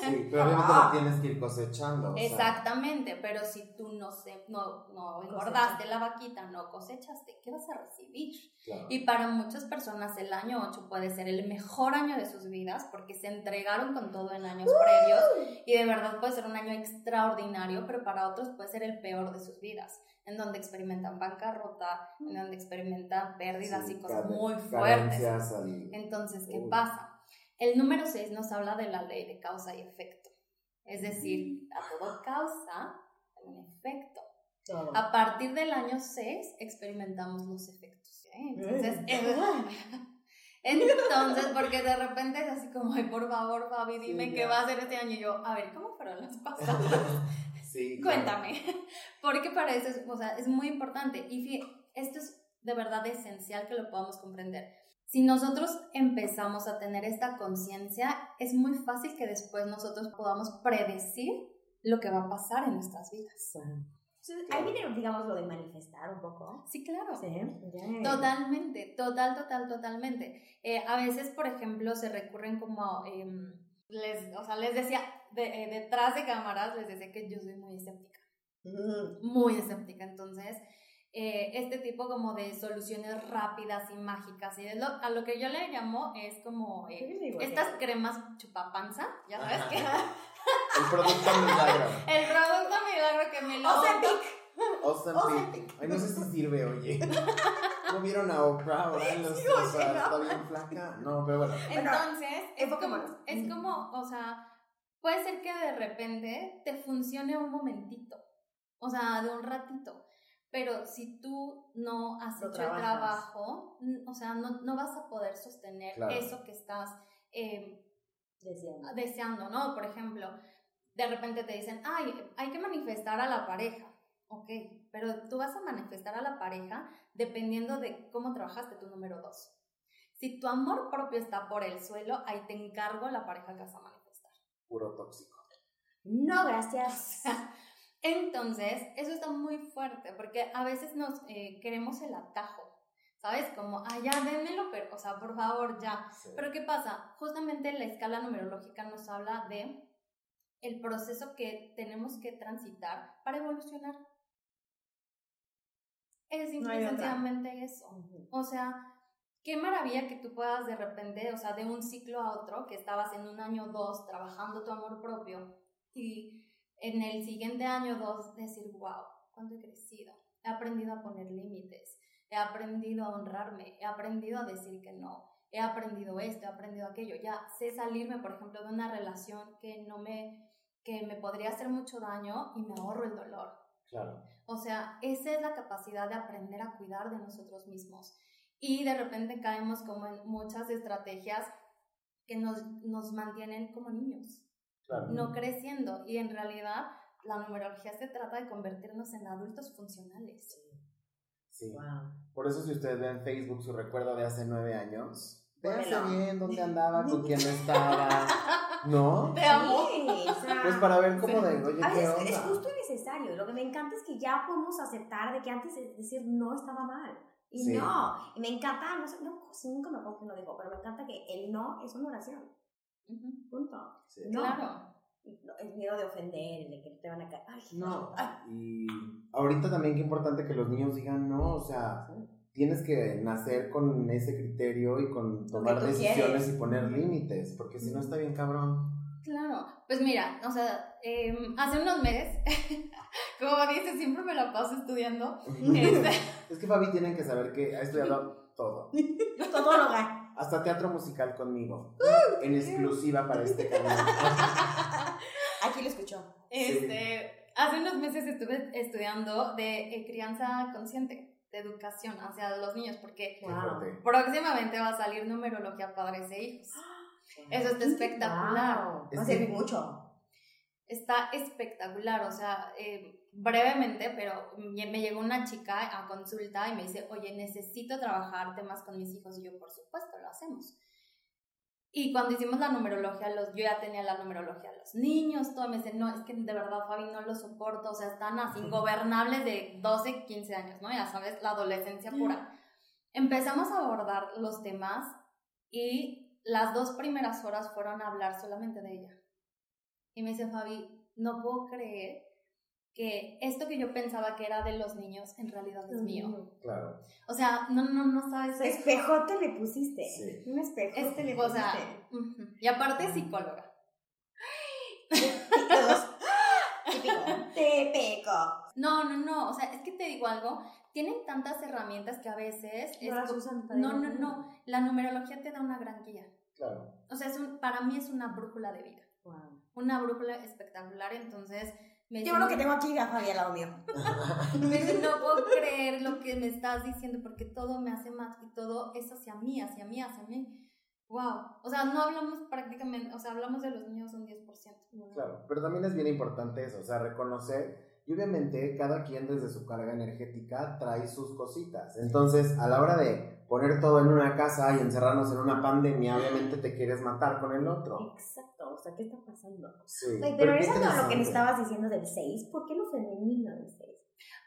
Speaker 2: Sí, pero obviamente
Speaker 3: Ah.
Speaker 2: lo tienes que ir cosechando. o sea,
Speaker 4: Exactamente, pero si tú no, se, no, no engordaste la vaquita, no cosechaste, ¿qué vas a recibir?
Speaker 2: claro.
Speaker 4: Y para muchas personas el año 8 puede ser el mejor año de sus vidas porque se entregaron con todo en años previos y de verdad puede ser un año extraordinario, pero para otros puede ser el peor de sus vidas, en donde experimentan bancarrota, en donde experimentan pérdidas
Speaker 2: Sí,
Speaker 4: y cosas muy fuertes.
Speaker 2: al-
Speaker 4: Entonces, ¿qué
Speaker 2: Uy.
Speaker 4: pasa? El número 6 nos habla de la ley de causa y efecto. Es decir, a toda causa hay un efecto.
Speaker 3: Todo.
Speaker 4: A partir del año 6 experimentamos los efectos. ¿eh? Entonces, entonces, porque de repente es así como, ay, por favor, Fabi, dime
Speaker 2: Sí,
Speaker 4: qué va a hacer este año. Y yo, a ver, ¿cómo fueron las pasadas?
Speaker 2: Sí, claro.
Speaker 4: Porque para eso es, o sea, es muy importante. Y fí- esto es de verdad esencial que lo podamos comprender. Si nosotros empezamos a tener esta conciencia, es muy fácil que después nosotros podamos predecir lo que va a pasar en nuestras vidas.
Speaker 3: Entonces, ahí viene, digamos, lo de manifestar un poco.
Speaker 4: Sí, claro.
Speaker 3: Sí.
Speaker 4: Totalmente, total, total, totalmente. Eh, a veces, por ejemplo, se recurren como, em, les, o sea, les decía, de- eh, detrás de cámaras, les decía que yo soy muy escéptica. Muy escéptica. Entonces, eh, este tipo como de soluciones rápidas y mágicas, y lo, a lo que yo le llamo es como eh, estas cremas chupapanza, ya sabes
Speaker 2: Ajá.
Speaker 4: que
Speaker 2: El producto milagro.
Speaker 4: el producto milagro que me lo...
Speaker 3: Ozempic.
Speaker 2: Ay, no sé si sirve, oye. ¿No vieron a Oprah ahora en los
Speaker 3: Sí,
Speaker 2: o
Speaker 3: oye,
Speaker 2: sea,
Speaker 3: no.
Speaker 2: está bien flaca? No, pero bueno.
Speaker 4: Entonces, es como, es como, o sea, puede ser que de repente te funcione un momentito, o sea, de un ratito, pero si tú no has
Speaker 3: Lo
Speaker 4: hecho el trabajo, o sea, no, no vas a poder sostener
Speaker 2: Claro.
Speaker 4: eso que estás eh,
Speaker 3: Deseando.
Speaker 4: deseando, ¿no? Por ejemplo, de repente te dicen, ay, hay que manifestar a la pareja. Ok, pero tú vas a manifestar a la pareja dependiendo de cómo trabajaste tu número dos. Si tu amor propio está por el suelo, ahí te encargo la pareja que vas a manifestar.
Speaker 2: Puro tóxico.
Speaker 3: No, gracias.
Speaker 4: Entonces, eso está muy fuerte porque a veces nos eh, queremos el atajo, ¿sabes? Como, ah, ya, démelo, pero, o sea, por favor, ya.
Speaker 2: Sí.
Speaker 4: Pero ¿qué pasa? Justamente la escala numerológica nos habla de el proceso que tenemos que transitar para evolucionar. Es
Speaker 3: No
Speaker 4: sencillamente eso.
Speaker 3: Ujú.
Speaker 4: O sea, qué maravilla que tú puedas de repente, o sea, de un ciclo a otro, que estabas en un año dos trabajando tu amor propio y en el siguiente año dos decir, wow, cuánto he crecido. He aprendido a poner límites, he aprendido a honrarme, he aprendido a decir que no, he aprendido esto, he aprendido aquello. Ya sé salirme, por ejemplo, de una relación que no me que me podría hacer mucho daño y me ahorro el dolor.
Speaker 2: Claro.
Speaker 4: O sea, esa es la capacidad de aprender a cuidar de nosotros mismos. Y de repente caemos como en muchas estrategias que nos, nos mantienen como niños,
Speaker 2: Claro.
Speaker 4: no creciendo. Y en realidad la numerología se trata de convertirnos en adultos funcionales.
Speaker 2: Sí.
Speaker 3: Wow.
Speaker 2: Por eso si ustedes ven en Facebook su recuerdo de hace nueve años,
Speaker 3: Pónmelo.
Speaker 2: bien dónde andaba, con quién estaba. ¿No?
Speaker 4: Te amo.
Speaker 3: Sí, o sea,
Speaker 2: Pues para ver cómo de, oye,
Speaker 3: a
Speaker 2: ¿qué
Speaker 3: es
Speaker 2: onda?
Speaker 3: justo y necesario. Lo que me encanta es que ya podemos aceptar de que antes de decir no estaba mal. Y
Speaker 2: Sí.
Speaker 3: no, y me encanta, no sé, no, sí, nunca me acuerdo quién lo dijo, pero me encanta que el no es una oración. Punto.
Speaker 2: Sí.
Speaker 3: No.
Speaker 4: Claro.
Speaker 3: No, El miedo de ofender, el de que te van a caer. Ay,
Speaker 2: No,
Speaker 3: ay,
Speaker 2: y ahorita también qué importante que los niños digan no, o sea, tienes que nacer con ese criterio y con tomar decisiones
Speaker 3: quieres.
Speaker 2: y poner límites, porque si no está bien cabrón.
Speaker 4: Claro, pues mira, o sea, em, hace unos meses, como dices, siempre me la paso estudiando. Este,
Speaker 2: Es que Fabi tienen que saber que ha estudiado todo,
Speaker 3: Todóloga.
Speaker 2: Hasta teatro musical conmigo, en exclusiva para este canal.
Speaker 3: Aquí lo escuchó.
Speaker 4: este, hace unos meses estuve estudiando de eh, crianza consciente, de educación hacia los niños, porque próximamente va a salir numerología padres e hijos. Eso está espectacular.
Speaker 3: Va a servir mucho.
Speaker 4: Está espectacular, o sea, eh, brevemente, pero me llegó una chica a consulta y me dice, oye, necesito trabajar temas con mis hijos. Y yo, por supuesto, lo hacemos. Y cuando hicimos la numerología, los, yo ya tenía la numerología de los niños, todo, me dice, no, es que de verdad, Fabi, no lo soporto, o sea, están así ingobernables de 12, 15 años, ¿no? Ya sabes, la adolescencia pura. Empezamos a abordar los temas y las dos primeras horas fueron a hablar solamente de ella. Y me dice, Fabi, no puedo creer que esto que yo pensaba que era de los niños, en realidad es mío.
Speaker 2: Claro.
Speaker 4: O sea, no, no, no sabes.
Speaker 3: Espejote le pusiste.
Speaker 2: Sí.
Speaker 3: Un espejote le
Speaker 4: Es, o sea, y aparte es psicóloga.
Speaker 3: Típico. Típico.
Speaker 4: No, no, no, o sea, es que te digo algo, tienen tantas herramientas que a veces... es
Speaker 3: No las usan
Speaker 4: no, no, no, la numerología te da una gran guía.
Speaker 2: Claro.
Speaker 4: O sea, es un, para mí es una brújula de vida,
Speaker 3: Wow.
Speaker 4: una brújula espectacular, entonces... Me
Speaker 3: bueno que tengo aquí a Fabi al lado mío.
Speaker 4: Me dice, no puedo creer lo que me estás diciendo porque todo me hace más y todo es hacia mí, hacia mí, hacia mí. Wow. O sea, no hablamos prácticamente, o sea, hablamos de los niños un 10%.
Speaker 2: Claro, pero también es bien importante eso, o sea, reconocer y obviamente cada quien desde su carga energética trae sus cositas. Entonces, a la hora de poner todo en una casa y encerrarnos en una pandemia, obviamente te quieres matar con el otro.
Speaker 3: Exacto. O sea, ¿qué está pasando?
Speaker 2: Sí. Pero
Speaker 3: regresando a lo que me estabas diciendo del 6, ¿por qué lo femenino del 6?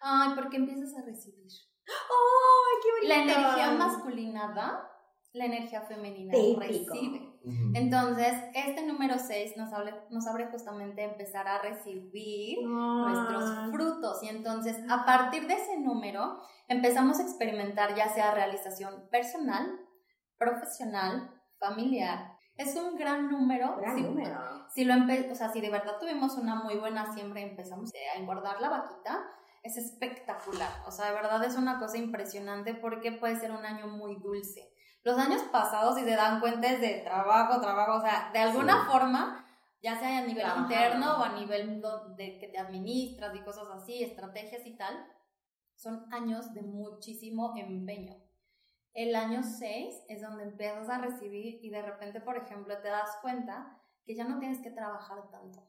Speaker 4: Ay, porque empiezas a recibir.
Speaker 3: ¡Ay, qué
Speaker 4: La energía masculina da, la energía femenina
Speaker 3: Típico.
Speaker 4: recibe. Entonces, este número 6 nos, hable- nos abre justamente a empezar a recibir nuestros frutos. Y entonces, a partir de ese número, empezamos a experimentar ya sea realización personal, profesional, familiar. Es un gran número.
Speaker 3: Gran
Speaker 4: si,
Speaker 3: número.
Speaker 4: Si, lo o sea, si de verdad tuvimos una muy buena siembra y empezamos a engordar la vaquita, es espectacular. O sea, de verdad es una cosa impresionante porque puede ser un año muy dulce. Los años pasados, si se dan cuenta, es de trabajo, trabajo, o sea, de alguna
Speaker 2: Sí.
Speaker 4: forma, ya sea a nivel
Speaker 3: Trabajando.
Speaker 4: interno o a nivel de que te administras y cosas así, estrategias y tal, son años de muchísimo empeño. El año 6 es donde empiezas a recibir y de repente, por ejemplo, te das cuenta que ya no tienes que trabajar tanto.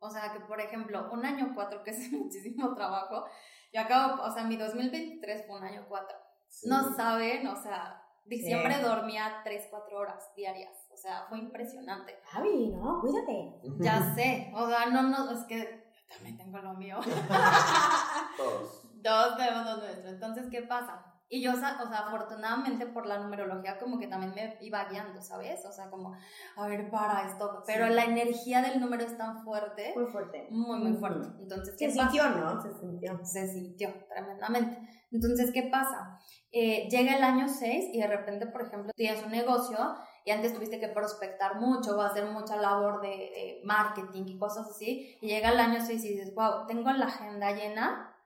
Speaker 4: O sea, que por ejemplo, un año 4, que es muchísimo trabajo, yo acabo, o sea, mi 2023 fue un año 4.
Speaker 2: Sí.
Speaker 4: No saben, o sea, diciembre dormía 3, 4 horas diarias. O sea, fue impresionante.
Speaker 3: Javi, no, cuídate.
Speaker 4: Ya sé, o sea, no, no, es que también tengo lo mío.
Speaker 2: Todos.
Speaker 4: Dos tenemos lo nuestro. Entonces, ¿qué pasa? Y yo, o sea, afortunadamente por la numerología como que también me iba guiando, ¿sabes? O sea, como, a ver, para esto. Pero
Speaker 2: Sí.
Speaker 4: la energía del número es tan fuerte,
Speaker 3: Muy fuerte.
Speaker 4: muy, muy fuerte. Entonces, ¿qué
Speaker 3: Se
Speaker 4: pasa?
Speaker 3: sintió, ¿no? Se sintió.
Speaker 4: se sintió tremendamente. Entonces, ¿qué pasa? Eh, llega el año 6 y de repente, por ejemplo, tienes un negocio y antes tuviste que prospectar mucho o hacer mucha labor de, de marketing y cosas así, y llega el año 6 y dices, wow, tengo la agenda llena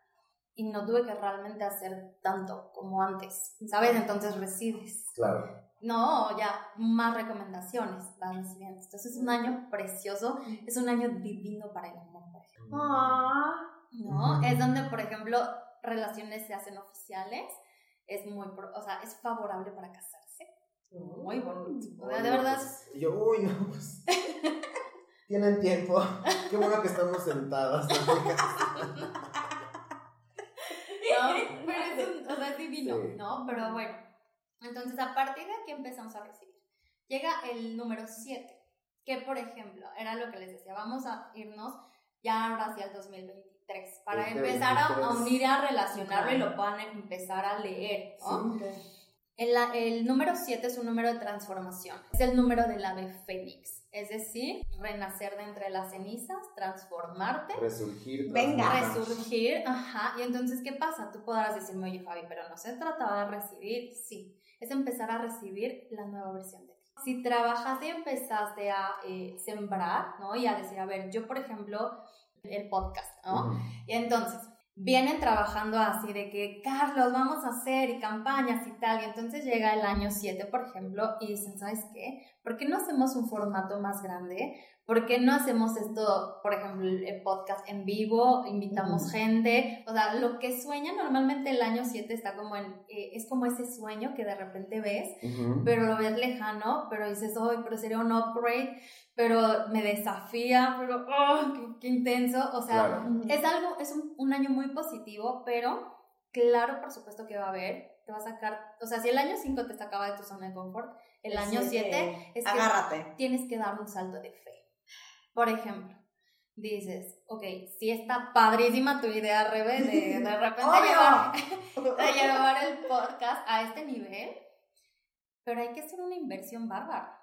Speaker 4: y no tuve que realmente hacer tanto como antes, ¿sabes? Entonces recides.
Speaker 2: Claro.
Speaker 4: No, ya más recomendaciones vas recibiendo. Entonces es un año precioso, es un año divino para el amor.
Speaker 3: Ah.
Speaker 4: ¿no? Es donde, por ejemplo, relaciones se hacen oficiales, es muy, pro- o sea, es favorable para casarse. Muy bonito. De verdad,
Speaker 2: pues, y yo, uy, no, pues. Tienen tiempo. Qué bueno que estamos sentadas.
Speaker 4: ¿no? Pero es, un- o sea, es divino,
Speaker 2: Sí.
Speaker 4: ¿no? Pero bueno, Entonces, a partir de aquí empezamos a recibir. Llega el número 7, que por ejemplo, era lo que les decía, vamos a irnos ya ahora hacia el 2023, para
Speaker 2: 2023.
Speaker 4: empezar a, a unir, a relacionarlo y lo puedan empezar a leer, ¿no? El, el número 7 es un número de transformación. Es el número del ave fénix. Es decir, renacer de entre las cenizas, transformarte,
Speaker 2: Resurgir.
Speaker 3: Venga.
Speaker 4: resurgir. Ajá. Y entonces, ¿qué pasa? Tú podrás decirme, oye, Fabi, pero no se trataba de recibir. Sí, es empezar a recibir la nueva versión de ti. Si trabajaste y empezaste a eh, sembrar, ¿no? Y a decir, a ver, yo, por ejemplo, el podcast, ¿no? Y entonces, vienen trabajando así de que, Carlos, vamos a hacer y campañas y tal. Y entonces llega el año 7, por ejemplo, y dicen, ¿sabes qué? ¿Por qué no hacemos un formato más grande? ¿Por qué no hacemos esto, por ejemplo, el podcast en vivo? Invitamos gente. O sea, lo que sueña normalmente el año 7 está como en, eh, es como ese sueño que de repente ves
Speaker 2: Ujú.
Speaker 4: pero lo ves lejano, pero dices, ¡ay, pero sería un upgrade! Pero me desafía, pero ¡oh, qué, qué intenso! O sea,
Speaker 2: Claro.
Speaker 4: es algo, es un, un año muy positivo, pero claro, por supuesto que va a haber, te va a sacar, o sea, si el año 5 te sacaba de tu zona de confort, el año 7 es que
Speaker 3: Agárrate.
Speaker 4: tienes que dar un salto de fe. Por ejemplo, dices, ok, sí está padrísima tu idea, Rebe, de de repente llevar, de llevar el podcast a este nivel, pero hay que hacer una inversión bárbara.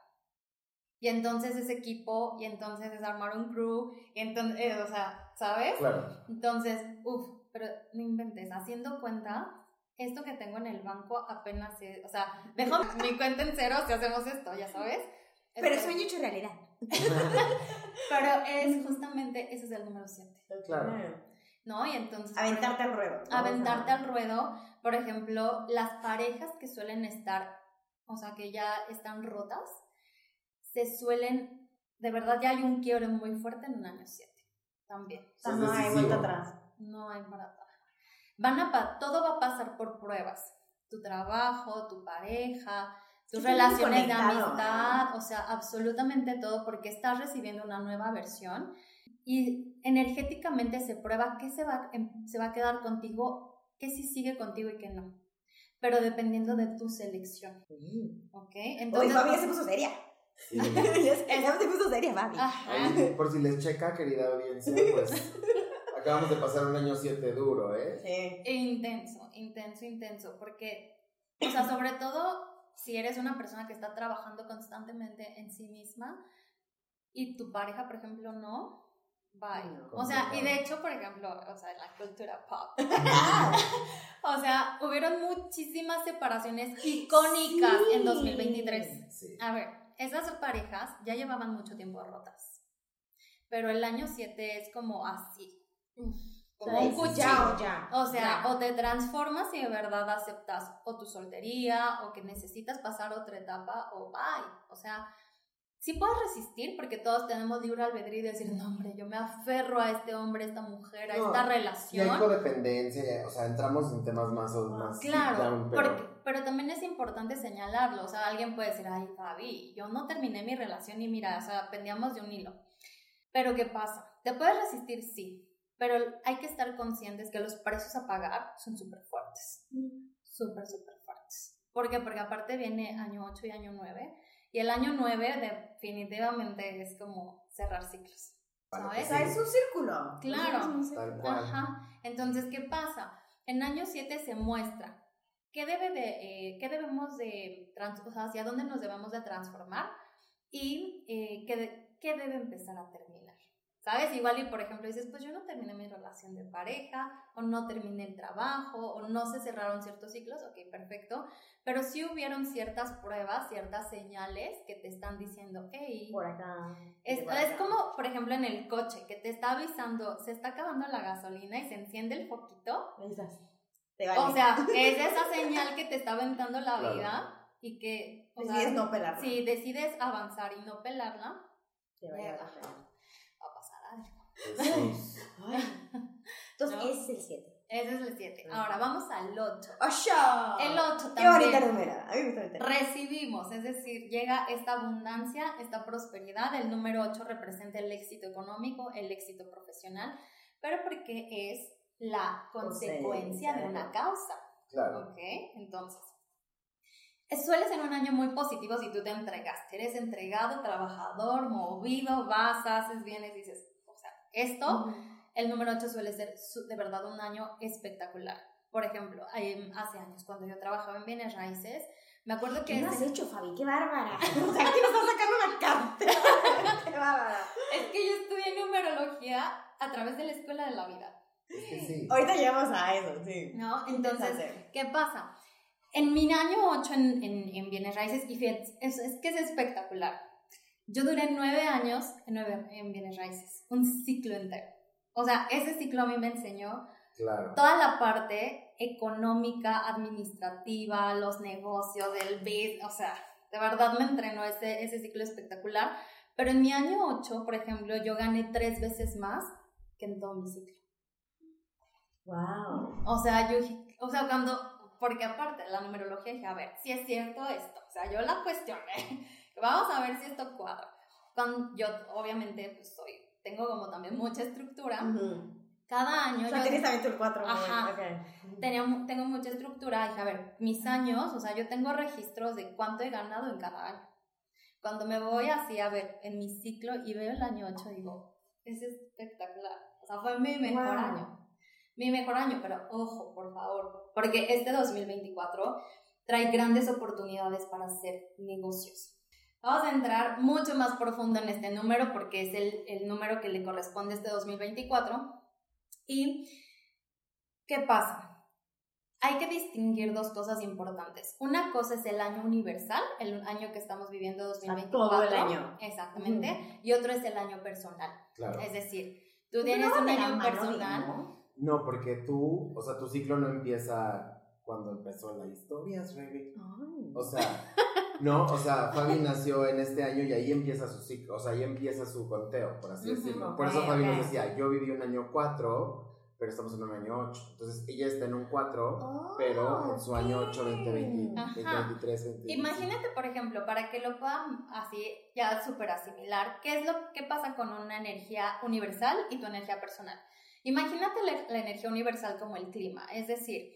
Speaker 4: Y entonces es equipo, y entonces es armar un crew, y entonces, eh, o sea, ¿sabes?
Speaker 2: Claro.
Speaker 4: Entonces, uff, pero no inventes, haciendo cuenta, esto que tengo en el banco apenas es, o sea, dejo mi cuenta en cero si hacemos esto, ya sabes.
Speaker 3: Pero sueño hecho realidad.
Speaker 4: Pero es justamente, ese es el número 7,
Speaker 2: Claro.
Speaker 4: ¿no? Y entonces...
Speaker 3: Aventarte al ruedo.
Speaker 4: aventarte al ruedo, por ejemplo, las parejas que suelen estar, o sea, que ya están rotas, se suelen, de verdad ya hay un quiebre muy fuerte en un año 7, también.
Speaker 3: o sea, no hay vuelta atrás.
Speaker 4: No hay para atrás. Van a pa- todo va a pasar por pruebas. Tu trabajo, tu pareja, tus relaciones de amistad, o sea, absolutamente todo porque estás recibiendo una nueva versión y energéticamente se prueba qué se va, em- se va a quedar contigo, qué sí sigue contigo y qué no. Pero dependiendo de tu selección, ¿ok?
Speaker 3: Oye,
Speaker 4: Entonces,
Speaker 3: Fabi se puso seria.
Speaker 2: Sí.
Speaker 3: ya se puso seria, Fabi.
Speaker 2: Por si les checa, querida audiencia, pues acabamos de pasar un año 7 duro, ¿eh?
Speaker 3: Sí.
Speaker 4: Intenso, intenso, intenso, porque, o sea, sobre todo si eres una persona que está trabajando constantemente en sí misma y tu pareja, por ejemplo, no, bye.
Speaker 3: No.
Speaker 4: O sea, y de hecho, por ejemplo, o sea, en la cultura pop, o sea, hubieron muchísimas separaciones icónicas
Speaker 3: Sí.
Speaker 4: en 2023.
Speaker 2: Sí.
Speaker 4: A ver, esas parejas ya llevaban mucho tiempo rotas, pero el año 7 es como así. Como un cuchillo.
Speaker 3: Ya, ya.
Speaker 4: O sea,
Speaker 3: ya.
Speaker 4: o te transformas y de verdad aceptas o tu soltería o que necesitas pasar otra etapa o bye. O sea, sí puedes resistir porque todos tenemos libre albedrío y decir, no, hombre, yo me aferro a este hombre, a esta mujer, a
Speaker 2: No,
Speaker 4: esta
Speaker 2: Y hay
Speaker 4: relación.
Speaker 2: codependencia, o sea, entramos en temas más o más
Speaker 4: Claro,
Speaker 2: down, pero
Speaker 4: porque, pero también es importante señalarlo. O sea, alguien puede decir, ay, Fabi, yo no terminé mi relación y mira, o sea, pendíamos de un hilo. Pero ¿qué pasa? ¿Te puedes resistir? Sí. Pero hay que estar conscientes que los precios a pagar son súper fuertes. Súper, súper fuertes. ¿Por qué? Porque aparte viene año 8 y año 9. Y el año 9 definitivamente es como cerrar ciclos.
Speaker 3: O
Speaker 4: ¿Sabes?
Speaker 3: sea, es un círculo.
Speaker 4: Claro.
Speaker 3: Es un círculo.
Speaker 2: Tal cual.
Speaker 4: Ajá. Entonces, ¿qué pasa? En año 7 se muestra qué, debe de, eh, qué debemos de, o sea, hacia dónde nos debemos de transformar y eh, qué, de- qué debe empezar a terminar. ¿Sabes? Igual y por ejemplo dices, pues yo no terminé mi relación de pareja, o no terminé el trabajo, o no se cerraron ciertos ciclos, ok, perfecto, pero sí hubieron ciertas pruebas, ciertas señales que te están diciendo, hey,
Speaker 3: Por acá.
Speaker 4: es,
Speaker 3: por
Speaker 4: es
Speaker 3: acá.
Speaker 4: como, por ejemplo, en el coche, que te está avisando, se está acabando la gasolina y se enciende el foquito.
Speaker 3: Te vale.
Speaker 4: O sea, es esa señal que te está aventando la
Speaker 2: Claro.
Speaker 4: vida y que, o sea,
Speaker 3: decides no pelarla.
Speaker 4: si decides avanzar y no pelarla,
Speaker 3: Te vale la
Speaker 4: Ajá.
Speaker 3: pena.
Speaker 4: va a pasar algo.
Speaker 2: Jesús.
Speaker 3: Entonces,
Speaker 4: ¿No?
Speaker 3: ese es el 7.
Speaker 4: Ese es el 7. Ahora vamos al 8.
Speaker 3: ¡Osho!
Speaker 4: El 8
Speaker 3: Qué bonita
Speaker 4: también.
Speaker 3: número. A mí me gusta.
Speaker 4: Recibimos, es decir, llega esta abundancia, esta prosperidad. El número 8 representa el éxito económico, el éxito profesional, pero porque es la consecuencia de una causa.
Speaker 2: Claro.
Speaker 4: ¿Ok? Entonces, suele ser un año muy positivo si tú te entregaste. Eres entregado, trabajador, movido, vas, haces, vienes, dices, esto, el número 8 suele ser de verdad un año espectacular. Por ejemplo, em, hace años, cuando yo trabajaba en bienes raíces, me acuerdo que...
Speaker 3: ¿Qué no has hecho, Fabi? ¡Qué bárbara! O sea, aquí nos está sacando una carta. ¡Qué bárbara!
Speaker 4: Es que yo estudié numerología a través de la escuela de la vida.
Speaker 2: Es que sí.
Speaker 3: Ahorita llegamos a eso, sí.
Speaker 4: ¿No? Entonces. ¿qué pasa? En mi año 8 en, en, en bienes raíces, y fíjate, es, es que es espectacular. Yo duré nueve años en, nueve- en bienes raíces, un ciclo entero. O sea, ese ciclo a mí me enseñó
Speaker 2: Claro.
Speaker 4: toda la parte económica, administrativa, los negocios, del biz, o sea, de verdad me entrenó ese, ese ciclo espectacular. Pero en mi año 8, por ejemplo, yo gané tres veces más que en todo mi ciclo.
Speaker 3: Wow.
Speaker 4: O sea, yo, o sea, cuando, porque aparte de la numerología dije, a ver, si es cierto esto, o sea, yo la cuestioné, vamos a ver si esto cuadra. Cuando yo, obviamente, pues soy, tengo como también mucha estructura, cada año
Speaker 3: O sea,
Speaker 4: yo
Speaker 3: tienes también tu 4.
Speaker 4: Ajá.
Speaker 3: Ok.
Speaker 4: tenía, tengo mucha estructura, dije, a ver, mis años, o sea, yo tengo registros de cuánto he ganado en cada año. Cuando me voy así a ver en mi ciclo y veo el año 8, digo, es espectacular. O sea, fue mi mejor
Speaker 3: Wow.
Speaker 4: año. Mi mejor año, pero ojo, por favor, porque este 2024 trae grandes oportunidades para hacer negocios. Vamos a entrar mucho más profundo en este número porque es el, el número que le corresponde a este 2024. ¿Y qué pasa? Hay que distinguir dos cosas importantes. Una cosa es el año universal, el año que estamos viviendo 2024.
Speaker 3: todo el año.
Speaker 4: Exactamente. Y otro es el año personal.
Speaker 2: Claro.
Speaker 4: Es decir, tú tienes un año personal.
Speaker 3: ¿no?
Speaker 2: No, porque tú, o sea, tu ciclo no empieza cuando empezó la historia, Rebe. O sea, no, o sea, Fabi nació en este año y ahí empieza su ciclo, o sea, ahí empieza su conteo, por así decirlo. Por eso Fabi
Speaker 3: ok.
Speaker 2: nos decía, yo viví un año 4, pero estamos en un año 8. Entonces, ella está en un 4,
Speaker 3: Oh,
Speaker 2: pero en su año 8, 2020,
Speaker 4: Ajá.
Speaker 2: 2023, 2025.
Speaker 4: Imagínate, por ejemplo, para que lo puedan así ya súper asimilar, ¿qué es lo que pasa con una energía universal y tu energía personal? Imagínate la, la energía universal como el clima, es decir,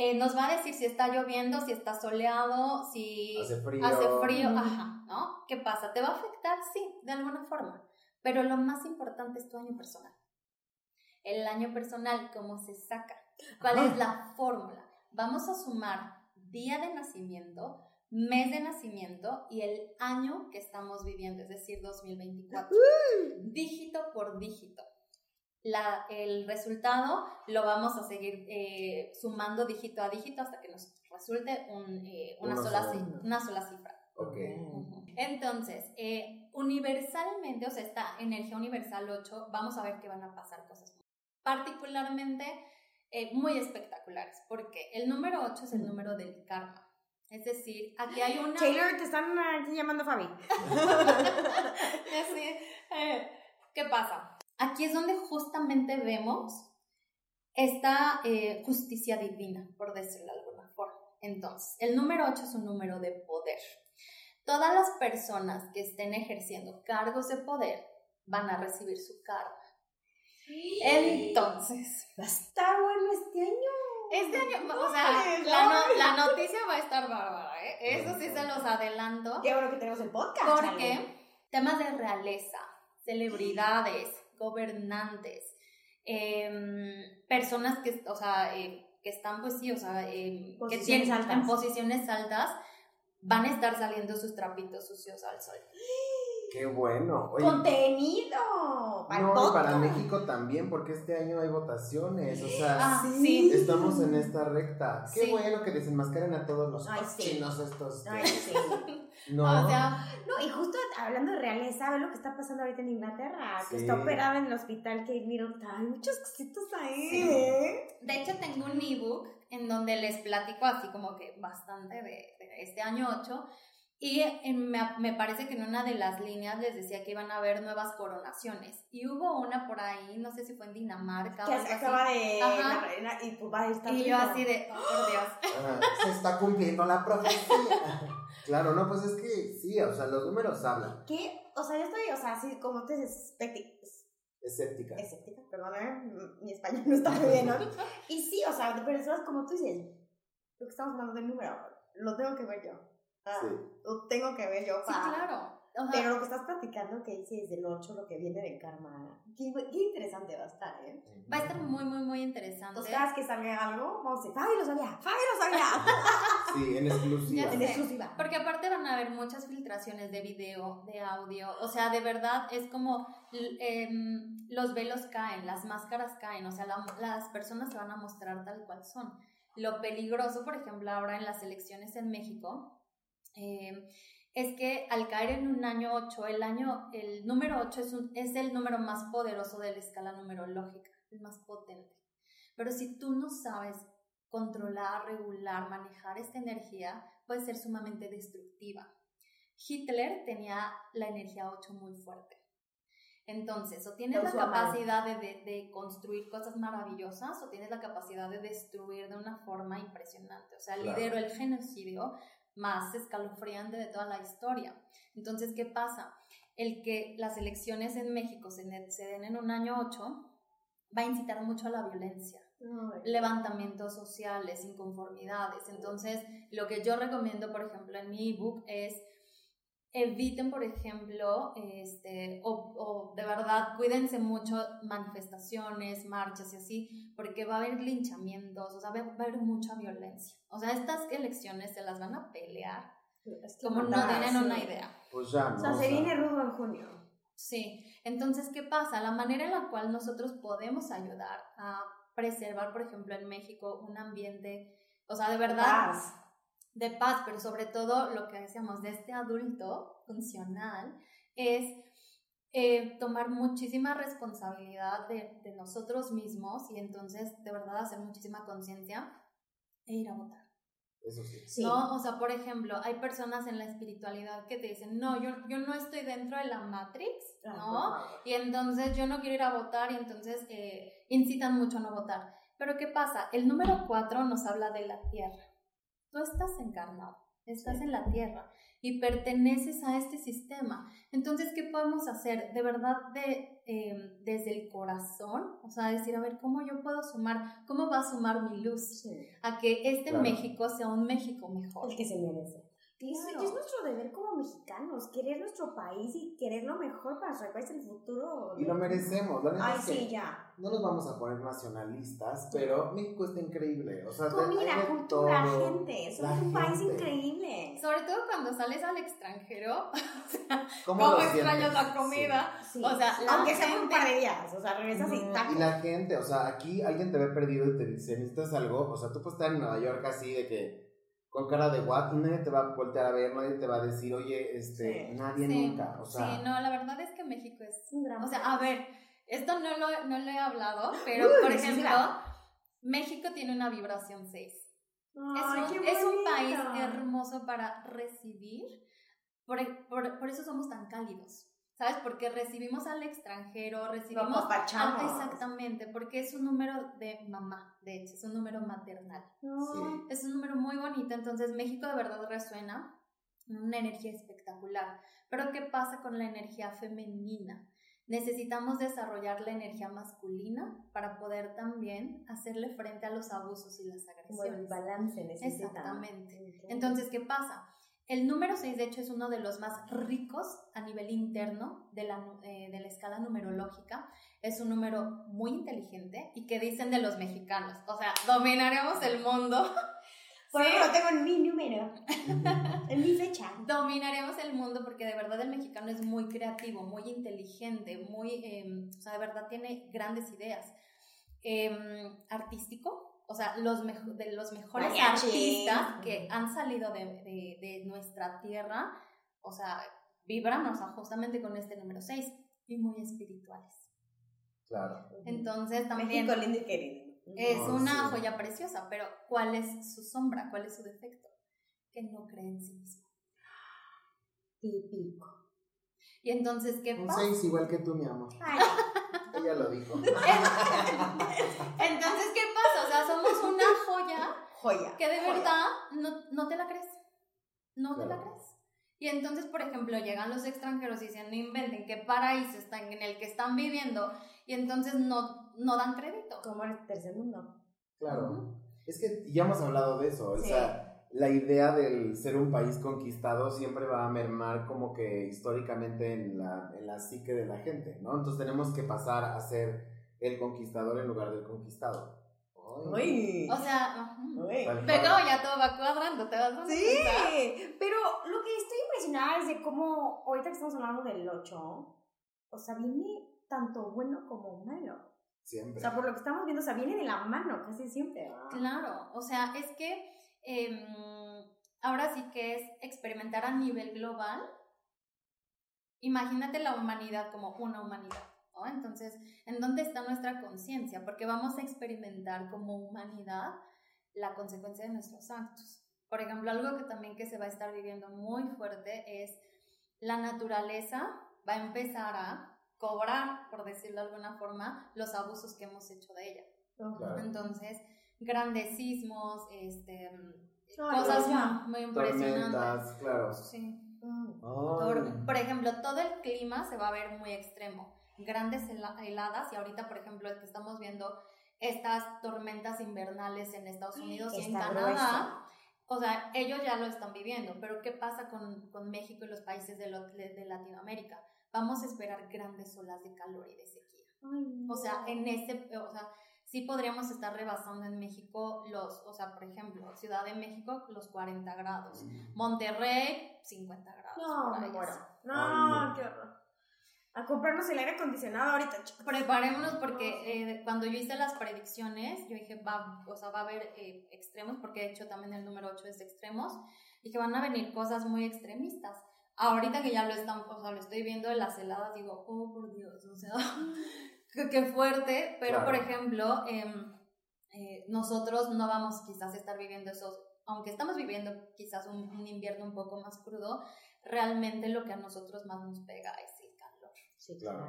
Speaker 4: eh, nos va a decir si está lloviendo, si está soleado, si
Speaker 2: Hace frío.
Speaker 4: hace frío, ajá, ¿no? ¿Qué pasa? ¿Te va a afectar? Sí, de alguna forma, pero lo más importante es tu año personal. El año personal, ¿cómo se saca? ¿Cuál
Speaker 2: Ajá.
Speaker 4: es la fórmula? Vamos a sumar día de nacimiento, mes de nacimiento y el año que estamos viviendo, es decir, 2024. Dígito por dígito. La- el resultado lo vamos a seguir eh, sumando dígito a dígito hasta que nos resulte un, eh, una,
Speaker 2: Una
Speaker 4: sola,
Speaker 2: sola.
Speaker 4: una sola cifra.
Speaker 2: Ok.
Speaker 4: Ujú. Entonces, eh, universalmente, o sea, esta energía universal 8, vamos a ver que van a pasar cosas particularmente eh, muy espectaculares, porque el número 8 es el número del karma. Es decir, aquí hay una...
Speaker 3: Taylor, te están aquí llamando Fabi.
Speaker 4: Así, eh, ¿Qué pasa? Aquí es donde justamente vemos esta eh, justicia divina, por decirlo de alguna forma. Entonces, el número 8 es un número de poder. Todas las personas que estén ejerciendo cargos de poder van a recibir su karma. Entonces,
Speaker 3: Va a estar bueno este año.
Speaker 4: este año, o sea, la,
Speaker 3: no.
Speaker 4: la noticia va a estar bárbara, ¿eh? Eso sí se los adelanto.
Speaker 3: Qué bueno que tenemos el podcast. chale.
Speaker 4: Porque temas de realeza, celebridades, gobernantes, em, personas que, o sea, eh, que están, pues sí, o sea, em, que tienen
Speaker 3: altas.
Speaker 4: en posiciones altas, van a estar saliendo sus trapitos sucios al sol.
Speaker 2: Qué bueno. Oye,
Speaker 3: Contenido. Para
Speaker 2: no, para México también, porque este año hay votaciones. O sea,
Speaker 4: Ah,
Speaker 3: sí.
Speaker 2: estamos en esta recta. Qué
Speaker 4: Sí.
Speaker 2: bueno que desenmascaren a todos los
Speaker 3: Ay, sí.
Speaker 2: chinos estos.
Speaker 3: Ay, sí.
Speaker 2: No.
Speaker 4: O sea,
Speaker 3: No, y justo hablando de realeza, ve lo que está pasando ahorita en Inglaterra, que
Speaker 2: Sí.
Speaker 3: está operada en el hospital Kate Middleton. Hay muchos cositos ahí.
Speaker 4: Sí.
Speaker 3: ¿eh?
Speaker 4: de hecho tengo un ebook en donde les platico así como que bastante de, de este año 8 y en- me, me parece que en una de las líneas les decía que iban a haber nuevas coronaciones y hubo una por ahí, no sé si fue en Dinamarca o
Speaker 3: Que
Speaker 4: algo
Speaker 3: se
Speaker 4: así.
Speaker 3: acaba de.
Speaker 4: Ajá.
Speaker 3: la reina y pues va a estar.
Speaker 4: Y yo así de, oh, por Dios.
Speaker 2: Ah, se está cumpliendo la profecía. claro, no, pues es que sí, o sea, los números hablan.
Speaker 3: ¿Qué? O sea, yo estoy, o sea, así como te escéptica.
Speaker 2: Escéptica.
Speaker 3: Escéptica, perdóname, mi español no está muy bien, ¿no? Y sí, o sea, de personas como tú dices, lo que estamos hablando del número, lo tengo que ver yo. Ah,
Speaker 2: Sí.
Speaker 3: Lo tengo que ver yo
Speaker 4: Sí,
Speaker 3: para...
Speaker 4: claro. O sea,
Speaker 3: Pero lo que estás platicando que dices del 8, lo que viene de karma, qué, qué interesante va a estar, ¿eh?
Speaker 4: va a estar muy, muy, muy interesante.
Speaker 3: Entonces, cada vez que salga algo, vamos a decir, Fabi lo sabía, Fabi lo sabía.
Speaker 2: Sí, en exclusiva.
Speaker 3: En exclusiva.
Speaker 4: Porque aparte van a haber muchas filtraciones de video, de audio, o sea, de verdad es como em, los velos caen, las máscaras caen, o sea, la- las personas se van a mostrar tal cual son. Lo peligroso, por ejemplo, ahora en las elecciones en México, em, es que al caer en un año 8, el año, el número 8 es, un- es el número más poderoso de la escala numerológica, el más potente. Pero si tú no sabes controlar, regular, manejar esta energía, puede ser sumamente destructiva. Hitler tenía la energía 8 muy fuerte. Entonces, o tienes la capacidad de, de- de construir cosas maravillosas o tienes la capacidad de destruir de una forma impresionante. O sea,
Speaker 2: Claro.
Speaker 4: lideró el genocidio más escalofriante de toda la historia. Entonces, ¿qué pasa? El que las elecciones en México se, se den en un año 8 va a incitar mucho a la violencia levantamientos sociales, inconformidades. Entonces, lo que yo recomiendo, por ejemplo, en mi ebook es eviten, por ejemplo, este, o, o de verdad cuídense mucho manifestaciones, marchas y así, porque va a haber linchamientos, o sea, va va a haber mucha violencia. O sea, estas elecciones se las van a pelear
Speaker 3: Es que
Speaker 4: como no tienen
Speaker 3: sí.
Speaker 4: una idea.
Speaker 2: Pues ya, ¿no?
Speaker 3: O sea, se viene rudo en junio.
Speaker 4: Sí, entonces, ¿qué pasa? La manera en la cual nosotros podemos ayudar a preservar, por ejemplo, en México un ambiente, o sea, de verdad,
Speaker 3: Paz.
Speaker 4: De paz, pero sobre todo lo que decíamos de este adulto funcional, es eh, tomar muchísima responsabilidad de, de nosotros mismos y entonces, de verdad, hacer muchísima conciencia e ir a votar.
Speaker 2: Eso sí.
Speaker 3: Sí.
Speaker 4: ¿no? O sea, por ejemplo, hay personas en la espiritualidad que te dicen, no, yo, yo no estoy dentro de la Matrix,
Speaker 3: Ah,
Speaker 4: ¿no? Y entonces yo no quiero ir a votar y entonces eh, incitan mucho a no votar. Pero ¿qué pasa? El número 4 nos habla de la tierra. Tú estás encarnado, estás en la tierra y perteneces a este sistema. Entonces, ¿qué podemos hacer? De verdad, de, eh, desde el corazón, o sea, decir, a ver, ¿cómo yo puedo sumar? ¿Cómo va a sumar mi luz?
Speaker 3: Sí.
Speaker 4: A que este
Speaker 2: Claro.
Speaker 4: México sea un México mejor.
Speaker 3: El que se merece. Es,
Speaker 4: Claro.
Speaker 3: y es nuestro deber como mexicanos, querer nuestro país y querer lo mejor para nuestro país en el futuro.
Speaker 2: Y lo merecemos. La
Speaker 3: Ay,
Speaker 2: es que
Speaker 3: sí, ya.
Speaker 2: no nos vamos a poner nacionalistas, pero México está increíble. O sea,
Speaker 3: Comida,
Speaker 2: de
Speaker 3: cultura,
Speaker 2: todo.
Speaker 3: gente. Somos
Speaker 2: La
Speaker 3: un país
Speaker 2: gente.
Speaker 3: increíble.
Speaker 4: Sobre todo cuando sales al extranjero,
Speaker 2: ¿Cómo,
Speaker 4: ¿cómo
Speaker 2: lo
Speaker 4: extrañas la comida?
Speaker 3: Sí.
Speaker 4: O sea, la
Speaker 3: aunque sea por un
Speaker 4: gente-
Speaker 3: par de días. O sea, regresas y tacos.
Speaker 2: y la gente, o sea, aquí alguien te ve perdido y te dice, necesitas algo, o sea, tú puedes estar en Nueva York así de que con cara de what nadie te va a voltear a ver, nadie te va a decir, oye, este,
Speaker 3: Sí.
Speaker 2: nadie
Speaker 4: Sí,
Speaker 2: nunca, o sea,
Speaker 4: sí, no, la verdad es que México es...
Speaker 3: Un gran
Speaker 4: O sea, a ver, esto no lo, no lo he hablado, pero
Speaker 3: Uy,
Speaker 4: por ejemplo. México tiene una vibración 6. Es un, es un país hermoso para recibir, por, por, por eso somos tan cálidos, ¿sabes? Porque recibimos al extranjero, recibimos...
Speaker 3: Lo.
Speaker 4: Ah, exactamente, porque es un número de mamá, de hecho, es un número maternal.
Speaker 3: Ay,
Speaker 4: Es un número muy bonito, entonces México de verdad resuena una energía espectacular. Pero ¿qué pasa con la energía femenina? Necesitamos desarrollar la energía masculina para poder también hacerle frente a los abusos y las
Speaker 3: Como el
Speaker 4: agresiones.
Speaker 3: balance necesita.
Speaker 4: Exactamente. Entonces, ¿qué pasa? El número 6, de hecho, es uno de los más ricos a nivel interno de la, eh, de la escala numerológica. Es un número muy inteligente y que dicen de los mexicanos. O sea, dominaremos el mundo.
Speaker 3: Por
Speaker 4: Sí.
Speaker 3: tengo en mi número, en mi fecha.
Speaker 4: Dominaremos el mundo porque de verdad el mexicano es muy creativo, muy inteligente, muy, eh, o sea, de verdad tiene grandes ideas. Eh, artístico, o sea, los, de los mejores
Speaker 3: Mariachi.
Speaker 4: artistas que han salido de, de- de nuestra tierra, o sea, vibran, o sea, justamente con este número 6 y muy espirituales.
Speaker 2: claro.
Speaker 4: Entonces también
Speaker 3: México lindo y querido.
Speaker 4: es
Speaker 2: Oh,
Speaker 4: una
Speaker 2: sí.
Speaker 4: joya preciosa, pero ¿cuál es su sombra? ¿Cuál es su defecto? Que no cree en sí mismo.
Speaker 3: Típico.
Speaker 4: Y entonces, ¿qué
Speaker 2: Un
Speaker 4: pasa?
Speaker 2: 6 igual que tú, mi amor.
Speaker 3: Ay,
Speaker 2: Ella lo dijo.
Speaker 4: Entonces, ¿qué pasa? O sea, somos una joya
Speaker 3: joya.
Speaker 4: que de
Speaker 3: joya.
Speaker 4: verdad no, no te la crees. No te la crees. Y entonces, por ejemplo, llegan los extranjeros y dicen, no inventen qué paraíso están en el que están viviendo, y entonces no, no dan crédito.
Speaker 3: Como el tercer mundo.
Speaker 2: Claro. Es que ya hemos hablado de eso, o sea, la idea del ser un país conquistado siempre va a mermar como que históricamente en la, en la psique de la gente, ¿no? Entonces tenemos que pasar a ser el conquistador en lugar del conquistado.
Speaker 3: Uy.
Speaker 4: O sea.
Speaker 3: Uy.
Speaker 4: Pero
Speaker 2: cual.
Speaker 4: ya todo va cuadrando, te vas dando
Speaker 3: Sí,
Speaker 4: cuenta?
Speaker 3: pero lo que estoy impresionada es de cómo, ahorita que estamos hablando del 8, o sea, viene tanto bueno como malo. O
Speaker 2: Siempre.
Speaker 3: sea, por lo que estamos viendo, o sea, viene de la mano casi siempre.
Speaker 4: Claro, o sea, es que em, ahora sí que es experimentar a nivel global. Imagínate la humanidad como una humanidad, ¿no? Entonces, ¿en dónde está nuestra conciencia? Porque vamos a experimentar como humanidad la consecuencia de nuestros actos. Por ejemplo, algo que también que se va a estar viviendo muy fuerte es la naturaleza va a empezar a cobrar, por decirlo de alguna forma, los abusos que hemos hecho de ella.
Speaker 2: Claro.
Speaker 4: Entonces, grandes sismos, este,
Speaker 3: Ay,
Speaker 4: cosas
Speaker 3: ya.
Speaker 4: muy impresionantes.
Speaker 2: Tormentas, claro.
Speaker 4: Sí.
Speaker 2: Ay.
Speaker 4: Por, por ejemplo, todo el clima se va a ver muy extremo. Grandes hela- heladas y ahorita, por ejemplo, es que estamos viendo estas tormentas invernales en Estados Unidos y en Canadá.
Speaker 3: grueso.
Speaker 4: O sea, ellos ya lo están viviendo, pero ¿qué pasa con, con México y los países de, lo- de- de Latinoamérica? Vamos a esperar grandes olas de calor y de sequía.
Speaker 3: Ay,
Speaker 4: O sea,
Speaker 3: no.
Speaker 4: en ese, o sea, sí podríamos estar rebasando en México los, o sea, por ejemplo, Ciudad de México, los 40 grados. Monterrey, 50 grados.
Speaker 3: No,
Speaker 4: por
Speaker 3: me muero. No,
Speaker 2: Ay, no.
Speaker 3: qué horror. A comprarnos el aire acondicionado ahorita, chicos.
Speaker 4: Preparémonos porque eh, cuando yo hice las predicciones, yo dije, va, o sea, va a haber eh, extremos, porque de hecho también el número 8 es de extremos, y que van a venir cosas muy extremistas. Ahorita que ya lo están, o sea, lo estoy viendo de las heladas, digo, oh, por Dios, o sea, qué, qué fuerte, pero
Speaker 2: Claro.
Speaker 4: por ejemplo, em, eh, nosotros no vamos quizás a estar viviendo esos, aunque estamos viviendo quizás un, un invierno un poco más crudo, realmente lo que a nosotros más nos pega es el calor.
Speaker 3: Sí,
Speaker 2: Claro.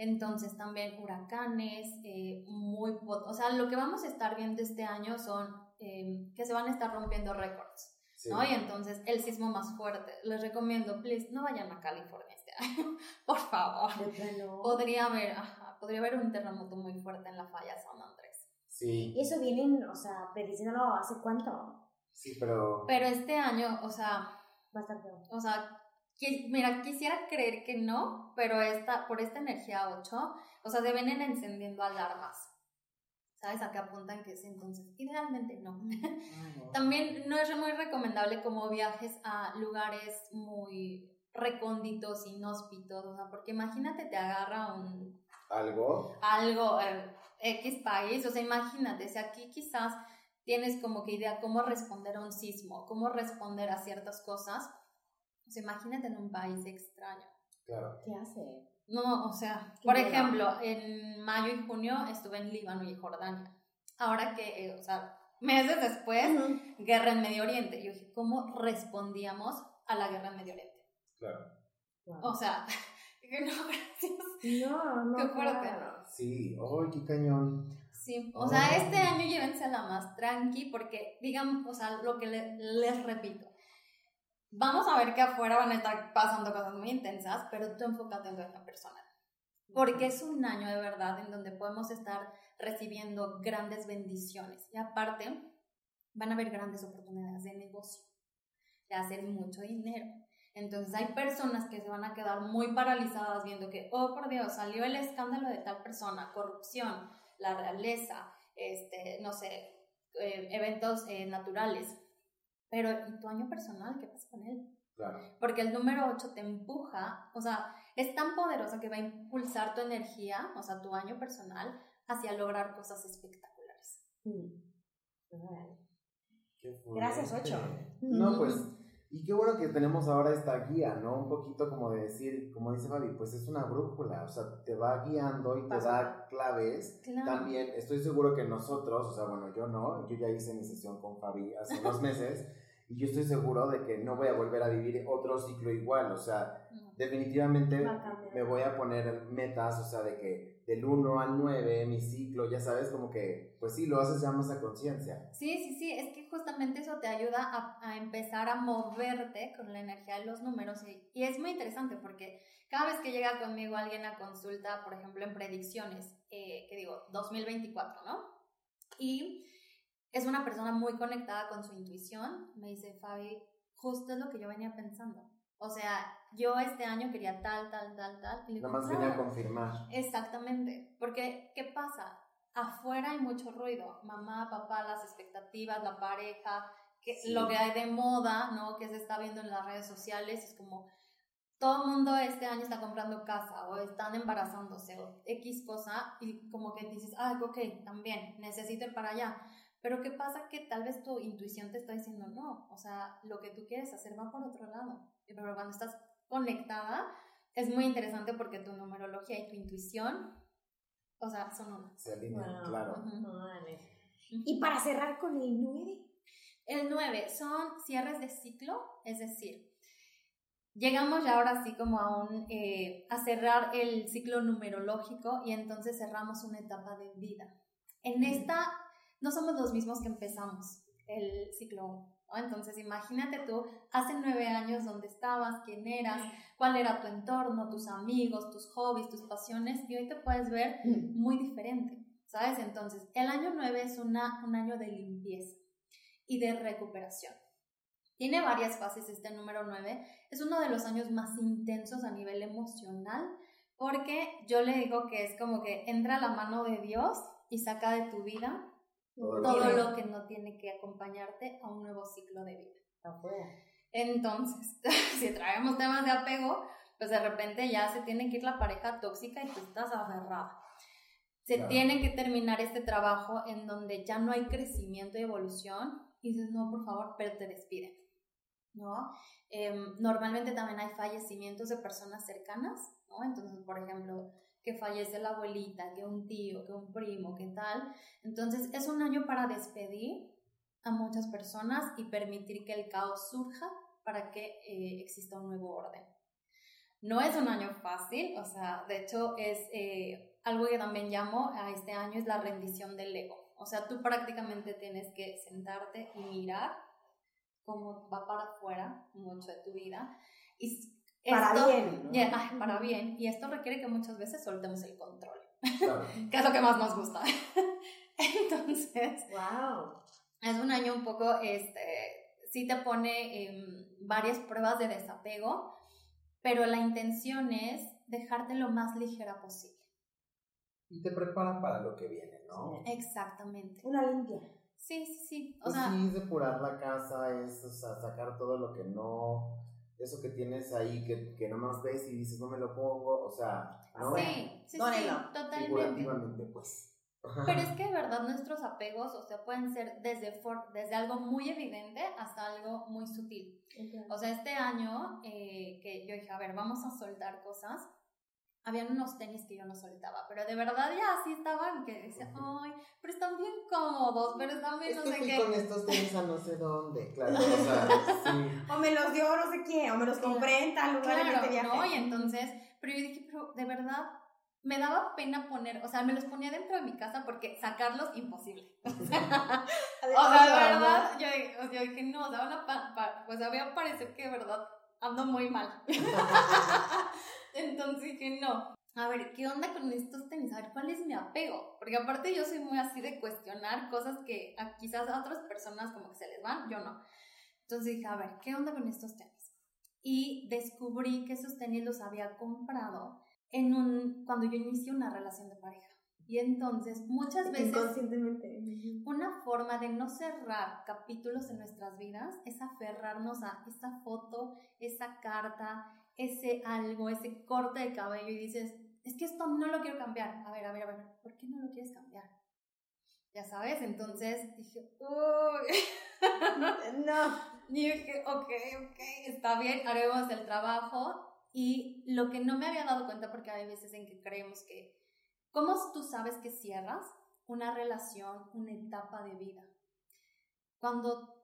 Speaker 4: Entonces también huracanes, eh, muy, pot- o sea, lo que vamos a estar viendo este año son eh, que se van a estar rompiendo récords,
Speaker 2: Sí.
Speaker 4: ¿no? Y entonces el sismo más fuerte, les recomiendo, please, no vayan a California este año, por favor. Podría haber, ajá, podría haber un terremoto muy fuerte en la falla San Andrés.
Speaker 2: Sí,
Speaker 3: Y eso vienen, o sea, prediciéndolo hace cuánto.
Speaker 2: sí, pero...
Speaker 4: Pero este año, o sea,
Speaker 3: Va a estar feo.
Speaker 4: O sea, mira, quisiera creer que no, pero esta, por esta energía 8, o sea, se vienen encendiendo alarmas. ¿Sabes? A qué apuntan que es entonces. Idealmente no. También no es muy recomendable como viajes a lugares muy recónditos, inhóspitos, o sea, porque imagínate te agarra un
Speaker 2: ¿Algo?
Speaker 4: algo, eh, X país, o sea, imagínate, si aquí quizás tienes como que idea cómo responder a un sismo, cómo responder a ciertas cosas, o sea, imagínate en un país extraño.
Speaker 2: Claro.
Speaker 3: ¿Qué hace?
Speaker 4: No, o sea, por ejemplo, en mayo y junio estuve en Líbano y Jordania. Ahora que, eh, o sea, meses después, guerra en Medio Oriente. Yo dije, ¿cómo respondíamos a la guerra en Medio Oriente?
Speaker 2: Claro.
Speaker 4: O sea, que no, gracias.
Speaker 3: no, no.
Speaker 4: Qué fuerte.
Speaker 3: claro.
Speaker 2: Sí, ¡ay, qué cañón!
Speaker 4: Sí, o sea,
Speaker 2: Oh.
Speaker 4: este año llévensela más tranqui porque, digan, o sea, lo que le- les repito, vamos a ver que afuera van a estar pasando cosas muy intensas, pero tú enfócate en tu vida personal. Porque es un año de verdad en donde podemos estar recibiendo grandes bendiciones. Y aparte, van a haber grandes oportunidades de negocio, de hacer mucho dinero. Entonces hay personas que se van a quedar muy paralizadas viendo que, oh por Dios, salió el escándalo de tal persona, corrupción, la realeza, este, no sé, eh, eventos eh, naturales. Pero, ¿y tu año personal? ¿Qué pasa con él?
Speaker 2: Claro.
Speaker 4: Porque el número 8 te empuja, o sea, es tan poderosa que va a impulsar tu energía, o sea, tu año personal, hacia lograr cosas espectaculares.
Speaker 3: Mm.
Speaker 2: Qué
Speaker 3: Gracias,
Speaker 2: fuerte.
Speaker 3: ocho.
Speaker 2: No, pues, y qué bueno que tenemos ahora esta guía, ¿no? Un poquito como de decir, como dice Fabi, pues es una brújula, o sea, te va guiando y te da claves.
Speaker 4: Claro.
Speaker 2: También estoy seguro que nosotros, o sea, bueno, yo no, yo ya hice mi sesión con Fabi hace unos meses y yo estoy seguro de que no voy a volver a vivir otro ciclo igual, o sea, definitivamente me voy a poner metas, o sea, de que del 1 al 9, mi ciclo, ya sabes, como que, pues sí, lo haces ya más a conciencia.
Speaker 4: Sí, sí, sí, es que justamente eso te ayuda a, empezar a moverte con la energía de los números y, y es muy interesante porque cada vez que llega conmigo alguien a consulta, por ejemplo, en predicciones, eh, que digo, 2024, ¿no? Y es una persona muy conectada con su intuición. Me dice, Fabi, justo es lo que yo venía pensando. O sea, yo este año quería tal, tal, tal, tal. Y
Speaker 2: Nada más venía a confirmar.
Speaker 4: Exactamente, porque ¿qué pasa? Afuera hay mucho ruido, mamá, papá, las expectativas, la pareja, que,
Speaker 2: Sí.
Speaker 4: lo que hay de moda, ¿no? Que se está viendo en las redes sociales, es como todo el mundo este año está comprando casa o están embarazándose o X cosa y como que dices, ah, ok, también necesito ir para allá. Pero ¿qué pasa? Que tal vez tu intuición te está diciendo, no, o sea, lo que tú quieres hacer va por otro lado. Pero cuando estás conectada, es muy interesante porque tu numerología y tu intuición, o sea, son una.
Speaker 2: Se alinean,
Speaker 3: Wow.
Speaker 2: claro.
Speaker 3: Órale. Y para cerrar con el 9.
Speaker 4: El 9 son cierres de ciclo, es decir, llegamos ya ahora sí como a, un, eh, a cerrar el ciclo numerológico y entonces cerramos una etapa de vida. En esta no somos los mismos que empezamos el ciclo 1. Entonces imagínate tú, hace nueve años, dónde estabas, quién eras, cuál era tu entorno, tus amigos, tus hobbies, tus pasiones, y hoy te puedes ver muy diferente, ¿sabes? Entonces, el año 9 es una, un año de limpieza y de recuperación. Tiene varias fases este número 9. Es uno de los años más intensos a nivel emocional porque yo le digo que es como que entra la mano de Dios y saca de tu vida
Speaker 2: Todo lo
Speaker 4: todo
Speaker 2: que-
Speaker 4: lo que no tiene que acompañarte a un nuevo ciclo de vida. Entonces, si traemos temas de apego, pues de repente ya se tiene que ir la pareja tóxica y tú estás aferrada. Se
Speaker 2: Claro.
Speaker 4: tiene que terminar este trabajo en donde ya no hay crecimiento y evolución y dices, no, por favor, pero te despiden, ¿no? Em, normalmente también hay fallecimientos de personas cercanas, ¿no? Entonces, por ejemplo, que fallece la abuelita, que un tío, que un primo, que tal. Entonces, es un año para despedir a muchas personas y permitir que el caos surja para que eh, exista un nuevo orden. No es un año fácil, o sea, de hecho es eh, algo que también llamo a este año es la rendición del ego. O sea, tú prácticamente tienes que sentarte y mirar cómo va para afuera mucho de tu vida. Y
Speaker 3: Para
Speaker 4: esto-
Speaker 3: bien,
Speaker 4: ay, para bien. Y esto requiere que muchas veces soltemos el control,
Speaker 2: Claro.
Speaker 4: que es lo que más nos gusta. Entonces,
Speaker 3: Wow.
Speaker 4: es un año un poco, este, sí te pone em, varias pruebas de desapego, pero la intención es dejarte lo más ligera posible.
Speaker 2: Y te preparan para lo que viene, ¿no?
Speaker 4: Exactamente.
Speaker 3: Una limpia.
Speaker 4: Sí, sí, sí. O
Speaker 2: Pues
Speaker 4: sea,
Speaker 2: sí, depurar la casa, es o sea, sacar todo lo que no, eso que tienes ahí que, que nomás ves y dices, no me lo pongo, o sea, ¿no?
Speaker 4: sí, sí, sí, totalmente.
Speaker 2: Figurativamente, pues.
Speaker 4: Pero es que de verdad nuestros apegos, o sea, pueden ser desde, for- desde algo muy evidente hasta algo muy sutil. O sea, este año eh, que yo dije, a ver, vamos a soltar cosas. Habían unos tenis que yo no soltaba, pero de verdad ya así estaban, que decía, ay, pero están bien cómodos, pero están bien
Speaker 2: Es
Speaker 4: no
Speaker 2: que
Speaker 4: sé
Speaker 2: fui
Speaker 4: qué.
Speaker 2: con estos tenis a no sé dónde, claro, o sea, sí.
Speaker 3: O me los dio no sé quién, o me los compré en tal lugar en este
Speaker 4: Claro,
Speaker 3: viaje.
Speaker 4: ¿no? Y entonces, pero yo dije, pero de verdad, me daba pena poner, o sea, me los ponía dentro de mi casa porque sacarlos, imposible. O sea, de verdad, yo, dije- o sea, yo dije, no, o sea, van a pa- pa- pues a mí me parece que de verdad ando muy mal. Entonces dije, no. A ver, ¿qué onda con estos tenis? A ver, ¿cuál es mi apego? Porque aparte yo soy muy así de cuestionar cosas que a, quizás a otras personas como que se les van, yo no. Entonces dije, a ver, ¿qué onda con estos tenis? Y descubrí que esos tenis los había comprado en un, cuando yo inicié una relación de pareja. Y entonces muchas veces
Speaker 3: Inconscientemente.
Speaker 4: una forma de no cerrar capítulos en nuestras vidas es aferrarnos a esa foto, esa carta, ese algo, ese corte de cabello y dices, es que esto no lo quiero cambiar. A ver, a ver, a ver, ¿por qué no lo quieres cambiar? Ya sabes, entonces dije, uy.
Speaker 3: No.
Speaker 4: Y dije, ok, ok, está bien, haremos el trabajo. Y lo que no me había dado cuenta, porque hay veces en que creemos que, ¿cómo tú sabes que cierras una relación, una etapa de vida? Cuando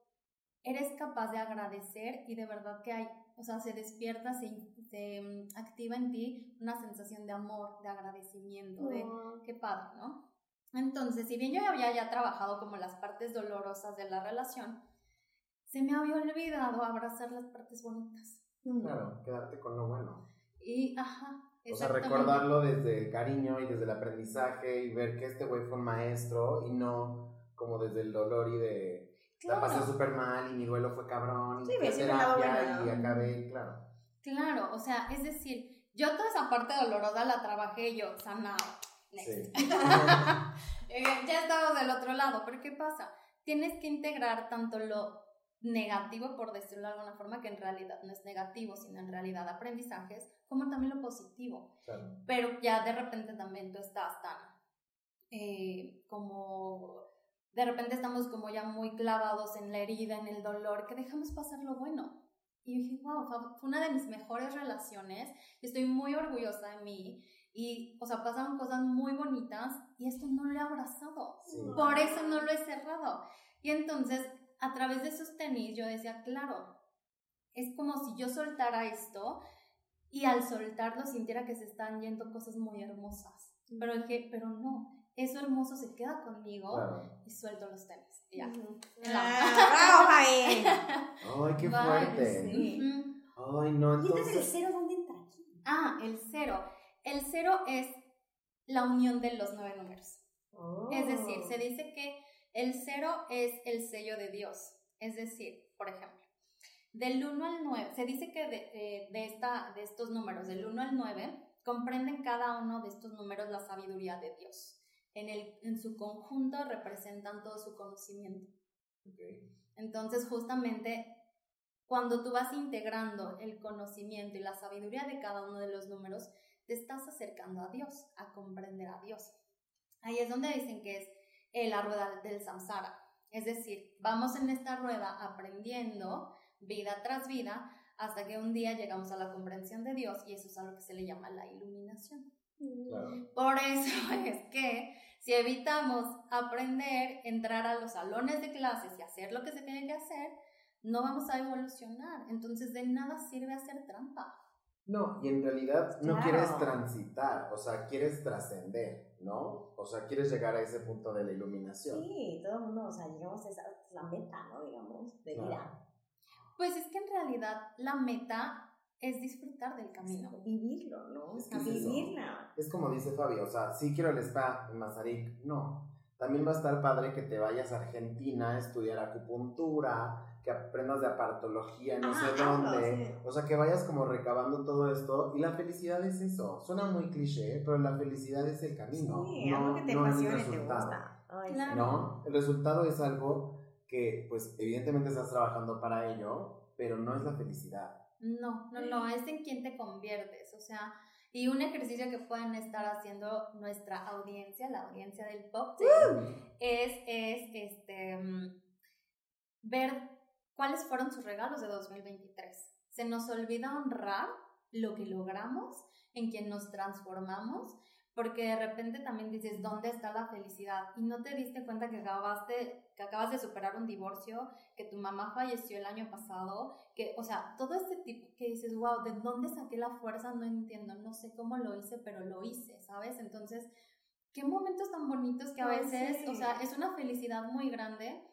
Speaker 4: eres capaz de agradecer y de verdad que hay, o sea, se despierta, se, se mm, activa en ti una sensación de amor, de agradecimiento, de qué padre, ¿no? Entonces, si bien yo había ya trabajado como las partes dolorosas de la relación, se me había olvidado abrazar las partes bonitas.
Speaker 2: Claro, quedarte con lo bueno.
Speaker 4: Y, ajá,
Speaker 2: O sea, recordarlo desde el cariño y desde el aprendizaje y ver que este güey fue un maestro y no como desde el dolor y de la pasé súper mal y mi duelo fue cabrón y
Speaker 3: Sí,
Speaker 2: terapia y acabé, claro.
Speaker 4: Claro, o sea, es decir, yo toda esa parte dolorosa la trabajé yo, sanado. Next.
Speaker 2: Sí.
Speaker 4: Eh, ya estamos del otro lado, pero ¿qué pasa? Tienes que integrar tanto lo negativo, por decirlo de alguna forma, que en realidad no es negativo, sino en realidad aprendizajes, como también lo positivo.
Speaker 2: claro.
Speaker 4: Pero ya de repente también tú estás tan, eh, como, de repente estamos como ya muy clavados en la herida, en el dolor, que dejamos pasar lo bueno. Y dije, wow, fue una de mis mejores relaciones, estoy muy orgullosa de mí, y, o sea, pasaron cosas muy bonitas, y esto no lo he abrazado.
Speaker 2: Sí.
Speaker 4: Por eso no lo he cerrado. Y entonces, a través de esos tenis, yo decía, claro, es como si yo soltara esto y al soltarlo sintiera que se están yendo cosas muy hermosas. Pero dije, pero no, eso hermoso se queda conmigo
Speaker 2: Claro.
Speaker 4: y suelto los tenis. Y ya.
Speaker 3: Ah, ¡Bravo, Javi!
Speaker 2: Ay, qué
Speaker 4: Bye,
Speaker 2: fuerte.
Speaker 3: sí.
Speaker 4: Ujú.
Speaker 2: Ay, no,
Speaker 3: ¿Y entonces el
Speaker 2: entonces.
Speaker 3: cero dónde entra aquí?
Speaker 4: Ah, el cero. El cero es la unión de los nueve números. Es decir,
Speaker 3: Oh.
Speaker 4: se dice que el cero es el sello de Dios. Es decir, por ejemplo, del 1 al 9, se dice que de, eh, de, esta, de estos números, del 1 al 9, comprenden cada uno de estos números la sabiduría de Dios. En, el, en su conjunto representan todo su conocimiento. Entonces, justamente, cuando tú vas integrando el conocimiento y la sabiduría de cada uno de los números, te estás acercando a Dios, a comprender a Dios. Ahí es donde dicen que es eh, la rueda del samsara. Es decir, vamos en esta rueda aprendiendo vida tras vida hasta que un día llegamos a la comprensión de Dios y eso es a lo que se le llama la iluminación.
Speaker 2: Claro.
Speaker 4: Por eso es que si evitamos aprender, entrar a los salones de clases y hacer lo que se tiene que hacer, no vamos a evolucionar. Entonces de nada sirve hacer trampa.
Speaker 2: No, y en realidad no
Speaker 3: Claro.
Speaker 2: quieres transitar, o sea, quieres trascender, ¿no? O sea, quieres llegar a ese punto de la iluminación.
Speaker 3: Sí, todo el mundo, o sea, llegamos a esa, la meta, ¿no? Digamos, de
Speaker 2: Claro.
Speaker 3: vida.
Speaker 4: Pues es que en realidad la meta es disfrutar del camino.
Speaker 3: Vivirlo, ¿no?
Speaker 2: Es
Speaker 3: O
Speaker 2: que
Speaker 3: sea,
Speaker 2: es eso.
Speaker 3: vivirla.
Speaker 2: Es como dice Fabi, o sea, sí quiero el spa en Mazarik, no. También va a estar padre que te vayas a Argentina a estudiar acupuntura, que aprendas de apartología, no
Speaker 3: Ah,
Speaker 2: sé dónde.
Speaker 3: sí.
Speaker 2: O sea, que vayas como recabando todo esto. Y la felicidad es eso. Suena muy cliché, pero la felicidad es el camino.
Speaker 3: Sí,
Speaker 2: no,
Speaker 3: algo que te
Speaker 2: no el
Speaker 3: apasione, te
Speaker 2: resultado.
Speaker 3: gusta. Ay.
Speaker 4: Claro.
Speaker 2: ¿no? El resultado es algo que, pues, evidentemente estás trabajando para ello, pero no es la felicidad.
Speaker 4: No, no, no, es en quién te conviertes. O sea, y un ejercicio que pueden estar haciendo nuestra audiencia, la audiencia del pop, es, es este, mm, ver cuáles fueron sus regalos de 2023. Se nos olvida honrar lo que logramos, en quien nos transformamos, porque de repente también dices, ¿dónde está la felicidad? Y no te diste cuenta que acabaste, que acabas de superar un divorcio, que tu mamá falleció el año pasado, que, o sea, todo este tipo que dices, wow, ¿de dónde saqué la fuerza? No entiendo, no sé cómo lo hice, pero lo hice, ¿sabes? Entonces, qué momentos tan bonitos que a veces,
Speaker 3: sí.
Speaker 4: o sea, es una felicidad muy grande.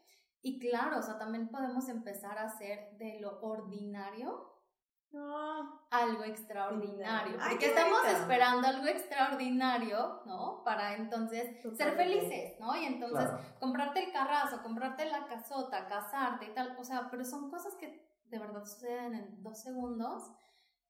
Speaker 4: Y claro, o sea, también podemos empezar a hacer de lo ordinario
Speaker 3: No.
Speaker 4: algo extraordinario.
Speaker 3: Ay,
Speaker 4: porque estamos
Speaker 3: bonito.
Speaker 4: esperando algo extraordinario, ¿no? Para entonces ser felices, ¿no? Y entonces
Speaker 2: Claro.
Speaker 4: comprarte el carrazo, comprarte la casota, casarte y tal, o sea, pero son cosas que de verdad suceden en dos segundos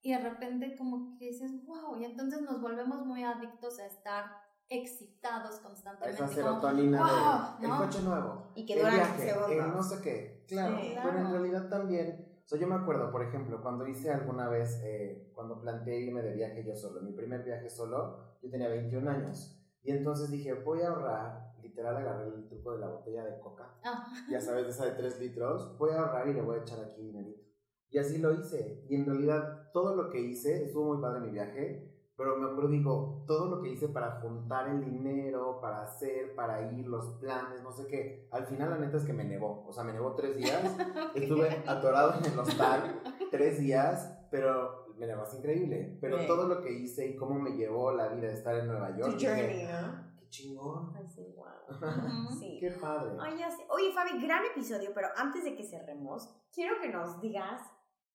Speaker 4: y de repente como que dices, wow, y entonces nos volvemos muy adictos a estar excitados constantemente.
Speaker 2: esa
Speaker 4: como,
Speaker 2: serotonina
Speaker 4: "Wow",
Speaker 2: de el coche nuevo.
Speaker 3: Y que
Speaker 2: el viaje, el no sé qué. Claro,
Speaker 3: Sí.
Speaker 2: pero en realidad también, yo me acuerdo, por ejemplo, cuando hice alguna vez, eh, cuando planteé irme de viaje yo solo, mi primer viaje solo, yo tenía 21 años. Y entonces dije, voy a ahorrar, literal agarré el truco de la botella de coca,
Speaker 4: Ah,
Speaker 2: ya sabes, esa de 3 litros, voy a ahorrar y le voy a echar aquí dinerito. Y así lo hice. Y en realidad todo lo que hice, estuvo muy padre mi viaje, pero me acuerdo, digo, todo lo que hice para juntar el dinero, para hacer, para ir, los planes, no sé qué, al final la neta es que me nevó. O sea, me nevó tres días, estuve atorado en el hostal tres días, pero me nevó, es increíble. Pero
Speaker 3: Sí.
Speaker 2: todo lo que hice y cómo me llevó la vida de estar en Nueva York,
Speaker 3: Tu journey, ¿no?
Speaker 2: qué chingón.
Speaker 3: Ay, sí, wow. Sí.
Speaker 2: Qué padre.
Speaker 3: Ay, ya sé. Oye, Fabi, gran episodio, pero antes de que cerremos, quiero que nos digas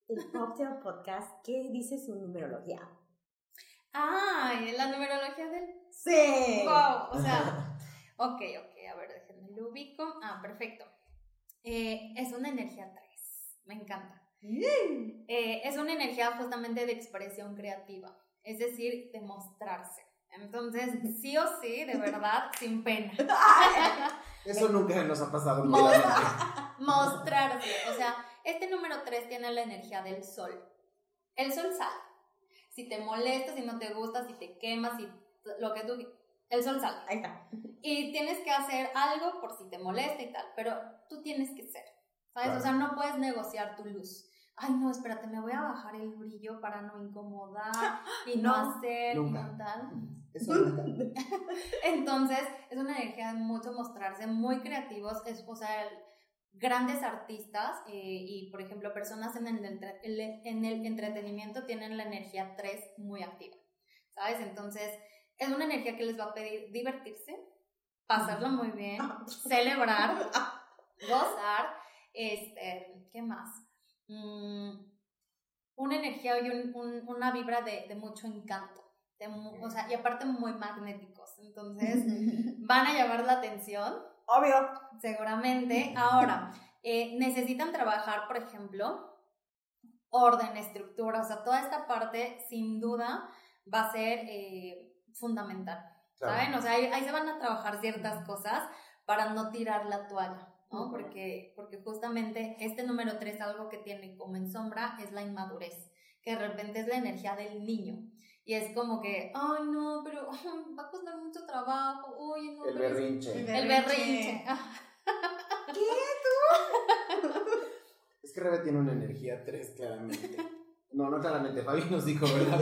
Speaker 3: el Poptail Podcast, ¿qué dice su numerología?
Speaker 4: Ay, la numerología del
Speaker 3: Sí.
Speaker 4: Wow, o sea, ok, ok, a ver, déjenme lo ubico. Ah, perfecto. Eh, es una energía 3. Me encanta. Eh, es una energía justamente de expresión creativa, es decir, de mostrarse. Entonces, sí o sí, de verdad, sin pena.
Speaker 2: Eso nunca nos ha pasado.
Speaker 4: Mostra- mostrarse. O sea, este número 3 tiene la energía del sol. El sol sale. Si te molesta, si no te gusta, si te quemas, si lo que tú... El sol sale.
Speaker 3: Ahí está.
Speaker 4: Y tienes que hacer algo por si te molesta y tal, pero tú tienes que ser, ¿sabes?
Speaker 2: Claro.
Speaker 4: O sea, no puedes negociar tu luz. Ay, no, espérate, me voy a bajar el brillo para no incomodar y no,
Speaker 3: No,
Speaker 4: hacer y no tal.
Speaker 2: Eso nunca.
Speaker 4: Entonces, es una energía de mucho mostrarse, muy creativos, es, o sea, el- grandes artistas eh, y, por ejemplo, personas en el, entre- el- en el entretenimiento tienen la energía 3 muy activa, ¿sabes? Entonces, es una energía que les va a pedir divertirse, pasarlo muy bien, celebrar, gozar, este, ¿qué más? Mm, una energía y un- un- una vibra de, de mucho encanto, de o sea, y aparte muy magnéticos, entonces van a llamar la atención,
Speaker 3: Obvio.
Speaker 4: seguramente. Ahora, eh, necesitan trabajar, por ejemplo, orden, estructura, o sea, toda esta parte sin duda va a ser eh, fundamental.
Speaker 2: Claro.
Speaker 4: ¿Saben? O sea, ahí, ahí se van a trabajar ciertas cosas para no tirar la toalla, ¿no? Porque, porque justamente este número 3, algo que tiene como en sombra, es la inmadurez, que de repente es la energía del niño. Y es como que, ay, no, pero va a costar mucho trabajo, oye, no,
Speaker 2: El
Speaker 4: pero es-
Speaker 2: berrinche.
Speaker 4: El berrinche. Ah,
Speaker 2: Es que Rebe tiene una energía 3, claramente. No, no claramente. Fabi nos dijo, ¿verdad?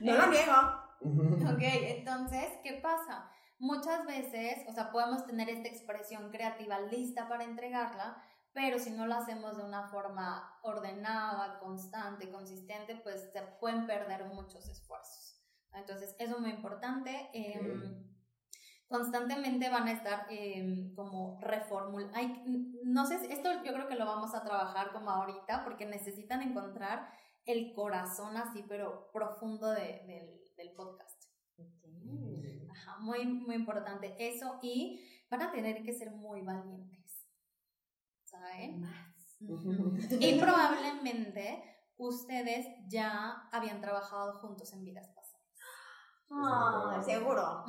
Speaker 3: No lo niego.
Speaker 4: Ok, entonces, ¿qué pasa? Muchas veces, o sea, podemos tener esta expresión creativa lista para entregarla, pero si no lo hacemos de una forma ordenada, constante, consistente, pues se pueden perder muchos esfuerzos. Entonces, eso es muy importante. em, constantemente van a estar em, como reformul... No sé, si- esto yo creo que lo vamos a trabajar como ahorita, porque necesitan encontrar el corazón así, pero profundo de- del, del podcast. Ajá, muy, muy importante eso y van a tener que ser muy valientes, ¿saben? Ujú. Y probablemente ustedes ya habían trabajado juntos en vidas pasadas.
Speaker 3: Ah, seguro.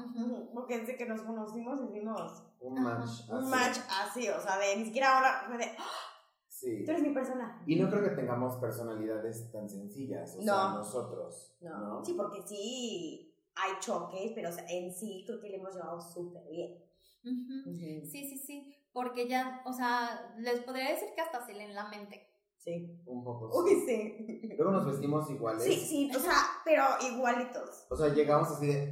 Speaker 3: Porque desde que nos conocimos hicimos
Speaker 2: Un match.
Speaker 3: un
Speaker 2: así.
Speaker 3: match así, o sea, de ni siquiera ahora de, "Ah,
Speaker 2: Sí.
Speaker 3: tú eres mi persona.
Speaker 2: Y no creo que tengamos personalidades tan sencillas, o sea,
Speaker 3: No.
Speaker 2: nosotros.
Speaker 3: No,
Speaker 2: No.
Speaker 3: sí, porque sí hay choques, pero o sea, en sí creo que le hemos llevado súper bien.
Speaker 4: Sí, sí, sí, porque ya, o sea, les podría decir que hasta se leen la mente.
Speaker 3: Sí.
Speaker 2: Un poco.
Speaker 3: Uy,
Speaker 2: sí. Luego nos vestimos iguales.
Speaker 3: Sí, sí, o sea, pero igualitos.
Speaker 2: O sea, llegamos así de,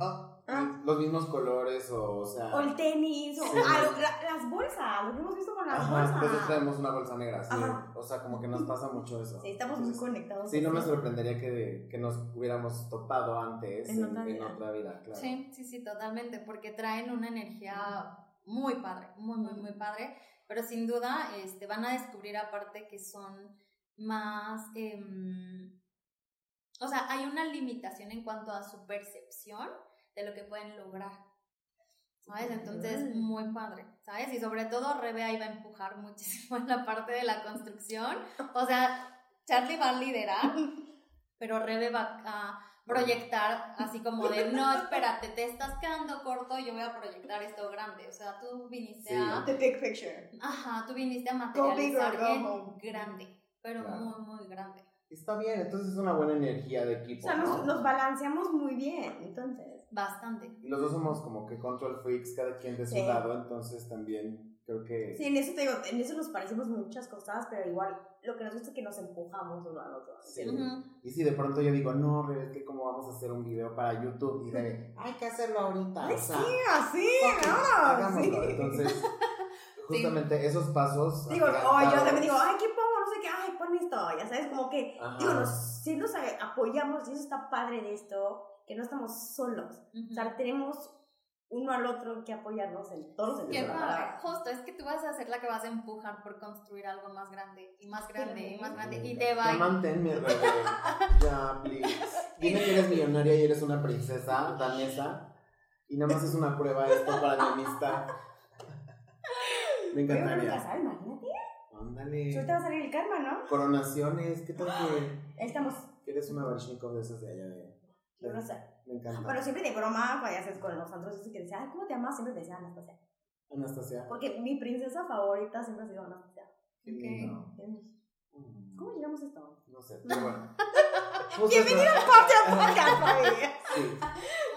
Speaker 2: Ah. los mismos colores, o, o sea.
Speaker 3: O el tenis, o
Speaker 2: Sí.
Speaker 3: ah, lo- la- las bolsas, lo que hemos visto con las
Speaker 2: Ajá, entonces
Speaker 3: bolsas.
Speaker 2: traemos una bolsa negra, sí.
Speaker 3: Ajá.
Speaker 2: O sea, como que nos pasa mucho eso.
Speaker 3: Sí, estamos muy conectados.
Speaker 2: Sí, no me sorprendería que, que nos hubiéramos topado antes
Speaker 3: En
Speaker 2: en,
Speaker 3: otra
Speaker 2: en
Speaker 3: vida.
Speaker 2: otra vida, claro.
Speaker 4: Sí, sí, sí, totalmente, porque traen una energía muy padre, muy, muy, muy padre, pero sin duda este, van a descubrir aparte que son más, em, o sea, hay una limitación en cuanto a su percepción de lo que pueden lograr. ¿Sabes? Entonces, muy padre, ¿sabes? Y sobre todo, Rebe ahí va a empujar muchísimo en la parte de la construcción. O sea, Charlie va a liderar, pero Rebe va a proyectar así como de, no, espérate, te estás quedando corto, yo voy a proyectar esto grande. O sea, tú viniste
Speaker 2: Sí.
Speaker 4: a...
Speaker 3: The big picture.
Speaker 4: Ajá, tú viniste a
Speaker 3: Go big or
Speaker 4: materializar
Speaker 3: go
Speaker 4: en
Speaker 3: home.
Speaker 4: grande, pero
Speaker 2: Claro.
Speaker 4: muy, muy grande.
Speaker 2: Está bien, entonces es una buena energía de
Speaker 3: O
Speaker 2: equipo.
Speaker 3: sea,
Speaker 2: ¿no?
Speaker 3: nos, nos balanceamos muy bien, entonces.
Speaker 4: Bastante.
Speaker 2: Y los dos somos como que control freaks, cada quien de su
Speaker 3: Sí.
Speaker 2: lado, entonces también creo que...
Speaker 3: Sí, en eso te digo, en eso nos parecemos muchas cosas, pero igual lo que nos gusta es que nos empujamos uno al otro.
Speaker 2: Sí. Y si de pronto yo digo, no, es que cómo vamos a hacer un video para YouTube, y Rebe, hay que hacerlo ahorita.
Speaker 3: Ay,
Speaker 2: o sea,
Speaker 3: sí, así, no,
Speaker 2: hagámoslo.
Speaker 3: sí.
Speaker 2: Entonces, justamente esos pasos.
Speaker 3: Digo, o yo también digo, ay, ¿qué pongo? No sé qué, ay, pon esto, ya sabes, como que,
Speaker 2: Ajá.
Speaker 3: digo, nos, si nos apoyamos y eso está padre de esto, que no estamos solos. O sea, tenemos uno al otro que apoyarnos en todos los
Speaker 4: Qué
Speaker 3: sentidos.
Speaker 4: Justo, es que tú vas a ser la que vas a empujar por construir algo más grande y más grande y más grande. Y
Speaker 2: Ya
Speaker 4: te va a...
Speaker 2: manténme, Rebe. ya, please. Dime que eres millonaria y eres una princesa danesa. Y nada más es una prueba esto para mi amistad. Me
Speaker 3: Pero
Speaker 2: encantaría.
Speaker 3: sabe, imagínate.
Speaker 2: Ándale.
Speaker 3: Ahorita va a salir el karma, ¿no?
Speaker 2: Coronaciones, ¿qué tal que
Speaker 3: Ahí estamos.
Speaker 2: que eres una Baryshnikov de esas de allá de...
Speaker 3: Yo no sé.
Speaker 2: Me encanta.
Speaker 3: Pero siempre de broma, cuando ya haces con los antros, eso que decía, ay, ¿cómo te llamas? Siempre me decía Anastasia.
Speaker 2: Anastasia.
Speaker 3: Porque mi princesa favorita siempre ha sido Anastasia.
Speaker 2: Qué
Speaker 4: Ok.
Speaker 2: lindo.
Speaker 3: Mm. ¿Cómo llegamos a esto?
Speaker 2: No sé, pero bueno.
Speaker 3: Bienvenido al podcast, podcast.
Speaker 2: Sí.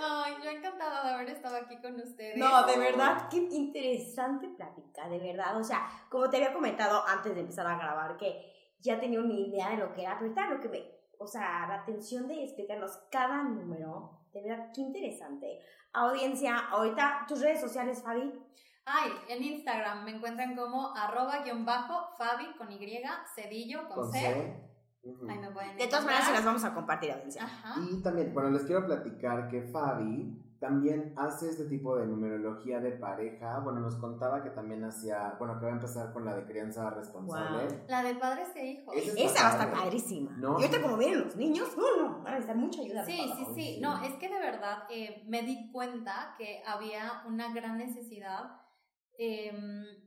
Speaker 4: Ay, yo encantada de haber estado aquí con ustedes.
Speaker 3: No, de verdad, qué interesante plática, de verdad. O sea, como te había comentado antes de empezar a grabar, que ya tenía una idea de lo que era, pero ahorita lo que ve, o sea, la atención de explicarnos cada número, de verdad, qué interesante. Audiencia, ahorita tus redes sociales, Fabi.
Speaker 4: Ay, en Instagram me encuentran como arroba guion bajo Fabi con Y, Cedillo con,
Speaker 2: Con
Speaker 4: C.
Speaker 2: C.
Speaker 4: Ahí me pueden
Speaker 3: De todas maneras, se las vamos a compartir, audiencia.
Speaker 4: Ajá.
Speaker 2: Y también, bueno, les quiero platicar que Fabi también hace este tipo de numerología de pareja. Bueno, nos contaba que también hacía, bueno, que va a empezar con la de crianza responsable.
Speaker 4: La de padres e hijos.
Speaker 2: Ese es-
Speaker 3: Esa va a estar padrísima.
Speaker 2: No.
Speaker 3: Y ahorita, como vienen los niños, no, no, van a necesitar mucha ayuda.
Speaker 4: Sí, sí, sí.
Speaker 2: sí.
Speaker 4: No, es que de verdad eh, me di cuenta que había una gran necesidad, eh,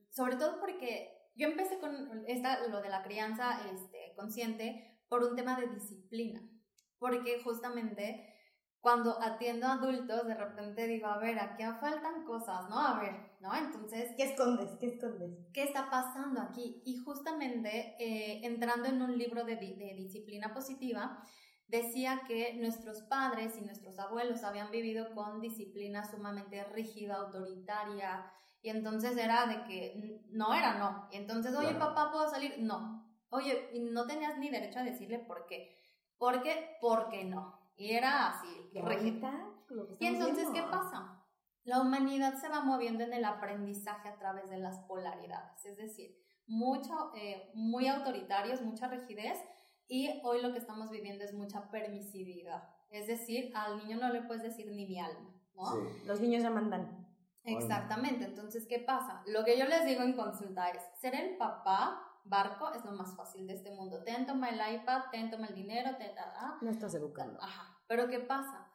Speaker 4: sobre todo porque yo empecé con esta, lo de la crianza este, consciente por un tema de disciplina. Porque justamente cuando atiendo a adultos, de repente digo, a ver, aquí faltan cosas, ¿no? A ver, ¿no? Entonces,
Speaker 3: ¿Qué escondes? ¿Qué escondes?
Speaker 4: ¿qué está pasando aquí? Y justamente eh, entrando en un libro de, de disciplina positiva, decía que nuestros padres y nuestros abuelos habían vivido con disciplina sumamente rígida, autoritaria, y entonces era de que no era no. Y entonces, oye,
Speaker 2: Claro.
Speaker 4: papá, ¿puedo salir? No. Oye, y no tenías ni derecho a decirle por qué. ¿Por qué? Porque no. Y era así,
Speaker 3: ¿Qué
Speaker 4: rígido.
Speaker 3: bonita lo que
Speaker 4: Y entonces, ¿qué pasa? La humanidad se va moviendo en el aprendizaje a través de las polaridades, es decir, mucho, eh, muy autoritarios, mucha rigidez, y hoy lo que estamos viviendo es mucha permisividad. Es decir, al niño no le puedes decir ni mi alma, ¿no?
Speaker 2: Sí.
Speaker 3: Los niños ya mandan.
Speaker 4: Exactamente, entonces, ¿qué pasa? Lo que yo les digo en consulta es, ser el papá barco es lo más fácil de este mundo. Ten, toma el iPad, ten, toma el dinero, ten, ah, ah.
Speaker 3: No estás educando.
Speaker 4: Ajá, pero ¿qué pasa?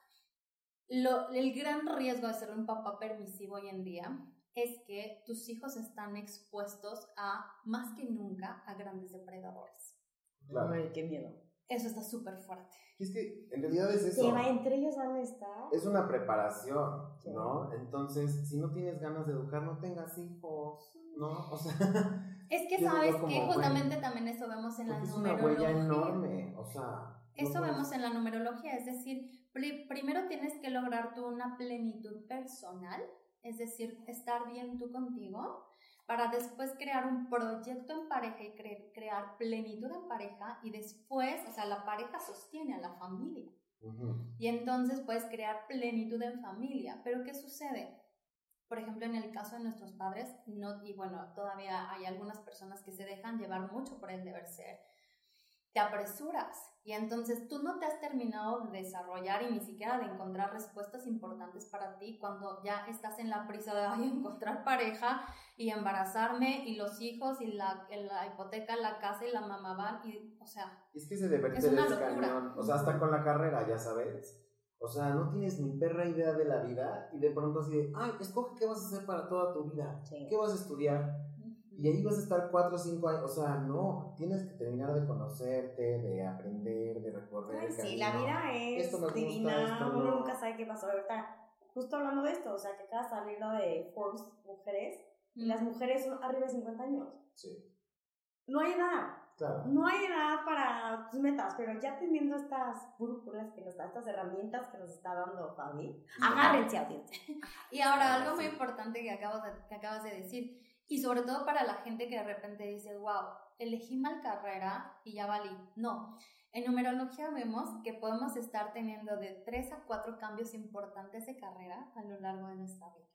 Speaker 4: Lo, el gran riesgo de ser un papá permisivo hoy en día es que tus hijos están expuestos a, más que nunca, a grandes depredadores.
Speaker 2: Claro.
Speaker 3: Ay, qué miedo.
Speaker 4: Eso está súper fuerte.
Speaker 2: Y es que en realidad es eso.
Speaker 3: va, entre ellos van a estar.
Speaker 2: Es una preparación,
Speaker 3: Sí.
Speaker 2: ¿no? Entonces, si no tienes ganas de educar, no tengas hijos, ¿no? O sea,
Speaker 4: Es que sabes que justamente también eso vemos en la
Speaker 2: porque es una
Speaker 4: numerología.
Speaker 2: huella enorme, o sea.
Speaker 4: Eso vemos en la numerología, es decir, pri- primero tienes que lograr tú una plenitud personal, es decir, estar bien tú contigo, para después crear un proyecto en pareja y cre- crear plenitud en pareja y después, o sea, la pareja sostiene a la familia.
Speaker 2: Ujú.
Speaker 4: Y entonces puedes crear plenitud en familia. Pero ¿qué sucede? Por ejemplo, en el caso de nuestros padres, no, y bueno, todavía hay algunas personas que se dejan llevar mucho por el deber ser. Te apresuras y entonces tú no te has terminado de desarrollar y ni siquiera de encontrar respuestas importantes para ti cuando ya estás en la prisa de ay, encontrar pareja y embarazarme y los hijos y la, la hipoteca, la casa y la mamá van y, o sea,
Speaker 2: Es que ese deber
Speaker 4: Es una
Speaker 2: cañón. O sea, hasta con la carrera, ya sabes. O sea, no tienes ni perra idea de la vida y de pronto así de, ay, escoge qué vas a hacer para toda tu vida.
Speaker 3: Sí.
Speaker 2: ¿Qué vas a estudiar? Y ahí vas a estar cuatro o cinco años. O sea, no, tienes que terminar de conocerte, de aprender, de recorrer.
Speaker 3: Ay,
Speaker 2: el
Speaker 3: sí,
Speaker 2: camino.
Speaker 3: la vida es
Speaker 2: Esto me gusta,
Speaker 3: divina, uno
Speaker 2: no.
Speaker 3: nunca sabe qué pasó. Ahorita, justo hablando de esto, o sea, que acaba de salir lo de Forbes Mujeres, y las mujeres son arriba de 50 años.
Speaker 2: Sí,
Speaker 3: No hay edad,
Speaker 2: claro.
Speaker 3: no hay edad para tus metas, pero ya teniendo estas brújulas que nos da, estas herramientas que nos está dando Fabi, agárrense audiencia.
Speaker 4: Y ahora algo
Speaker 3: Sí.
Speaker 4: muy importante que acabas, de, que acabas de decir, y sobre todo para la gente que de repente dice, wow, elegí mal carrera y ya valí. No, en numerología vemos que podemos estar teniendo de tres a cuatro cambios importantes de carrera a lo largo de nuestra vida.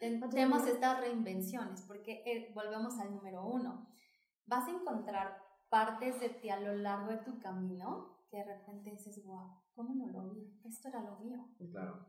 Speaker 4: Ten-
Speaker 3: ¿Cuántos
Speaker 4: Tenemos estas reinvenciones, porque eh, volvemos al número uno. Vas a encontrar partes de ti a lo largo de tu camino que de repente dices, wow, ¿cómo no lo vi? Esto era lo mío.
Speaker 2: Claro.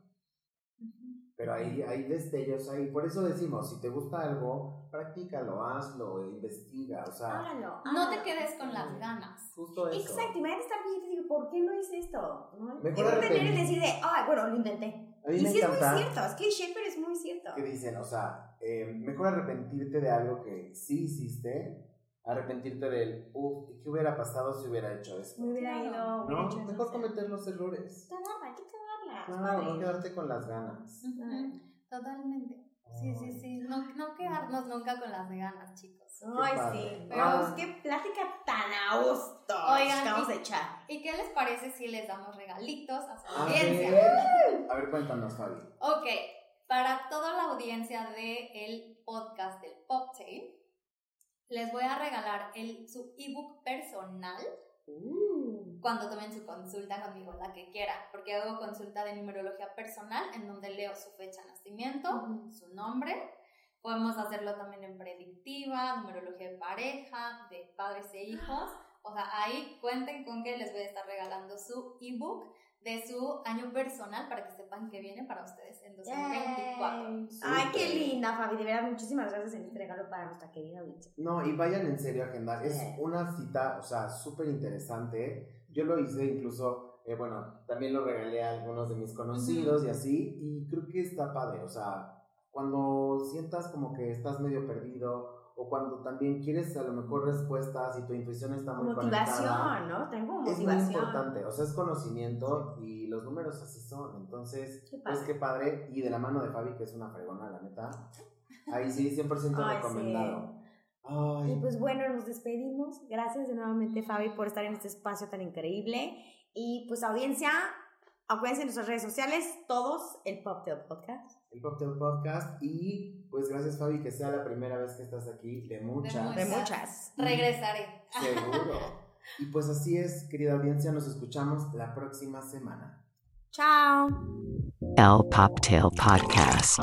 Speaker 2: Pero hay, hay destellos ahí. Por eso decimos, si te gusta algo, practícalo, hazlo, investiga. O sea,
Speaker 3: Háganlo.
Speaker 4: No te
Speaker 3: háganlo.
Speaker 4: quedes con las ganas.
Speaker 2: justo eso.
Speaker 3: Exacto, imagínate estar bien y digo, ¿por qué no hice esto? ¿No?
Speaker 2: Mejor
Speaker 3: Y no tener y decir de, ay, bueno, lo intenté.
Speaker 2: A mí
Speaker 3: Y
Speaker 2: me
Speaker 3: sí es
Speaker 2: encanta.
Speaker 3: muy cierto, es que Shaper es muy cierto.
Speaker 2: que dicen, o sea, eh, mejor arrepentirte de algo que sí hiciste, arrepentirte del, uff, ¿qué hubiera pasado si hubiera hecho esto?
Speaker 3: Me hubiera ido.
Speaker 2: No, mejor cometer los errores.
Speaker 3: Cagarla,
Speaker 2: Claro, no quedarte con las ganas.
Speaker 4: Ujú, Totalmente. Sí, sí, sí. No, no quedarnos nunca con las ganas, chicos.
Speaker 3: Ay,
Speaker 2: padre.
Speaker 3: sí.
Speaker 4: Pero-
Speaker 3: Pero es que plática tan a gusto.
Speaker 4: Oigan,
Speaker 3: vamos
Speaker 4: y-
Speaker 3: a echar.
Speaker 4: ¿Y qué les parece si les damos regalitos a su
Speaker 2: A
Speaker 4: audiencia?
Speaker 2: ver, a ver, cuéntanos, Fabi.
Speaker 4: Ok, para toda la audiencia del podcast del Poptail, les voy a regalar el, su ebook personal
Speaker 3: Uh.
Speaker 4: Cuando tomen su consulta conmigo, la que quieran, porque hago consulta de numerología personal en donde leo su fecha de nacimiento,
Speaker 3: Ujú.
Speaker 4: su nombre. Podemos hacerlo también en predictiva, numerología de pareja, de padres e hijos. O sea, ahí cuenten con que les voy a estar regalando su ebook de su año personal para que sepan que viene para ustedes en 2024.
Speaker 3: Yay. Ay, qué linda, Fabi. De verdad, muchísimas gracias en este regalo para nuestra querida audiencia.
Speaker 2: No, y vayan en serio a agendar. Es una cita, o sea, súper interesante. Yo lo hice incluso, eh, bueno, también lo regalé a algunos de mis conocidos y así, y creo que está padre. O sea, cuando sientas como que estás medio perdido, o cuando también quieres a lo mejor respuestas y tu intuición está muy conectada.
Speaker 3: Motivación, ¿no? Tengo
Speaker 2: Es muy
Speaker 3: motivación.
Speaker 2: importante, o sea, es conocimiento y los números así son. Entonces,
Speaker 3: Qué
Speaker 2: pues
Speaker 3: padre.
Speaker 2: qué padre. Y de la mano de Fabi, que es una fregona, la neta. Ahí sí, 100%
Speaker 3: Ay,
Speaker 2: recomendado. Ay,
Speaker 3: pues bueno, nos despedimos. Gracias de nuevamente, Fabi, por estar en este espacio tan increíble. Y pues, audiencia, acuérdense en nuestras redes sociales, todos, el Pop del Podcast.
Speaker 2: el Cocktail Podcast. Y pues gracias, Fabi, que sea la primera vez que estás aquí, de muchas.
Speaker 3: De
Speaker 4: Muchas.
Speaker 3: muchas.
Speaker 4: Regresaré.
Speaker 2: Seguro. Y pues así es, querida audiencia, nos escuchamos la próxima semana.
Speaker 3: Chao.
Speaker 1: El Poptail Podcast.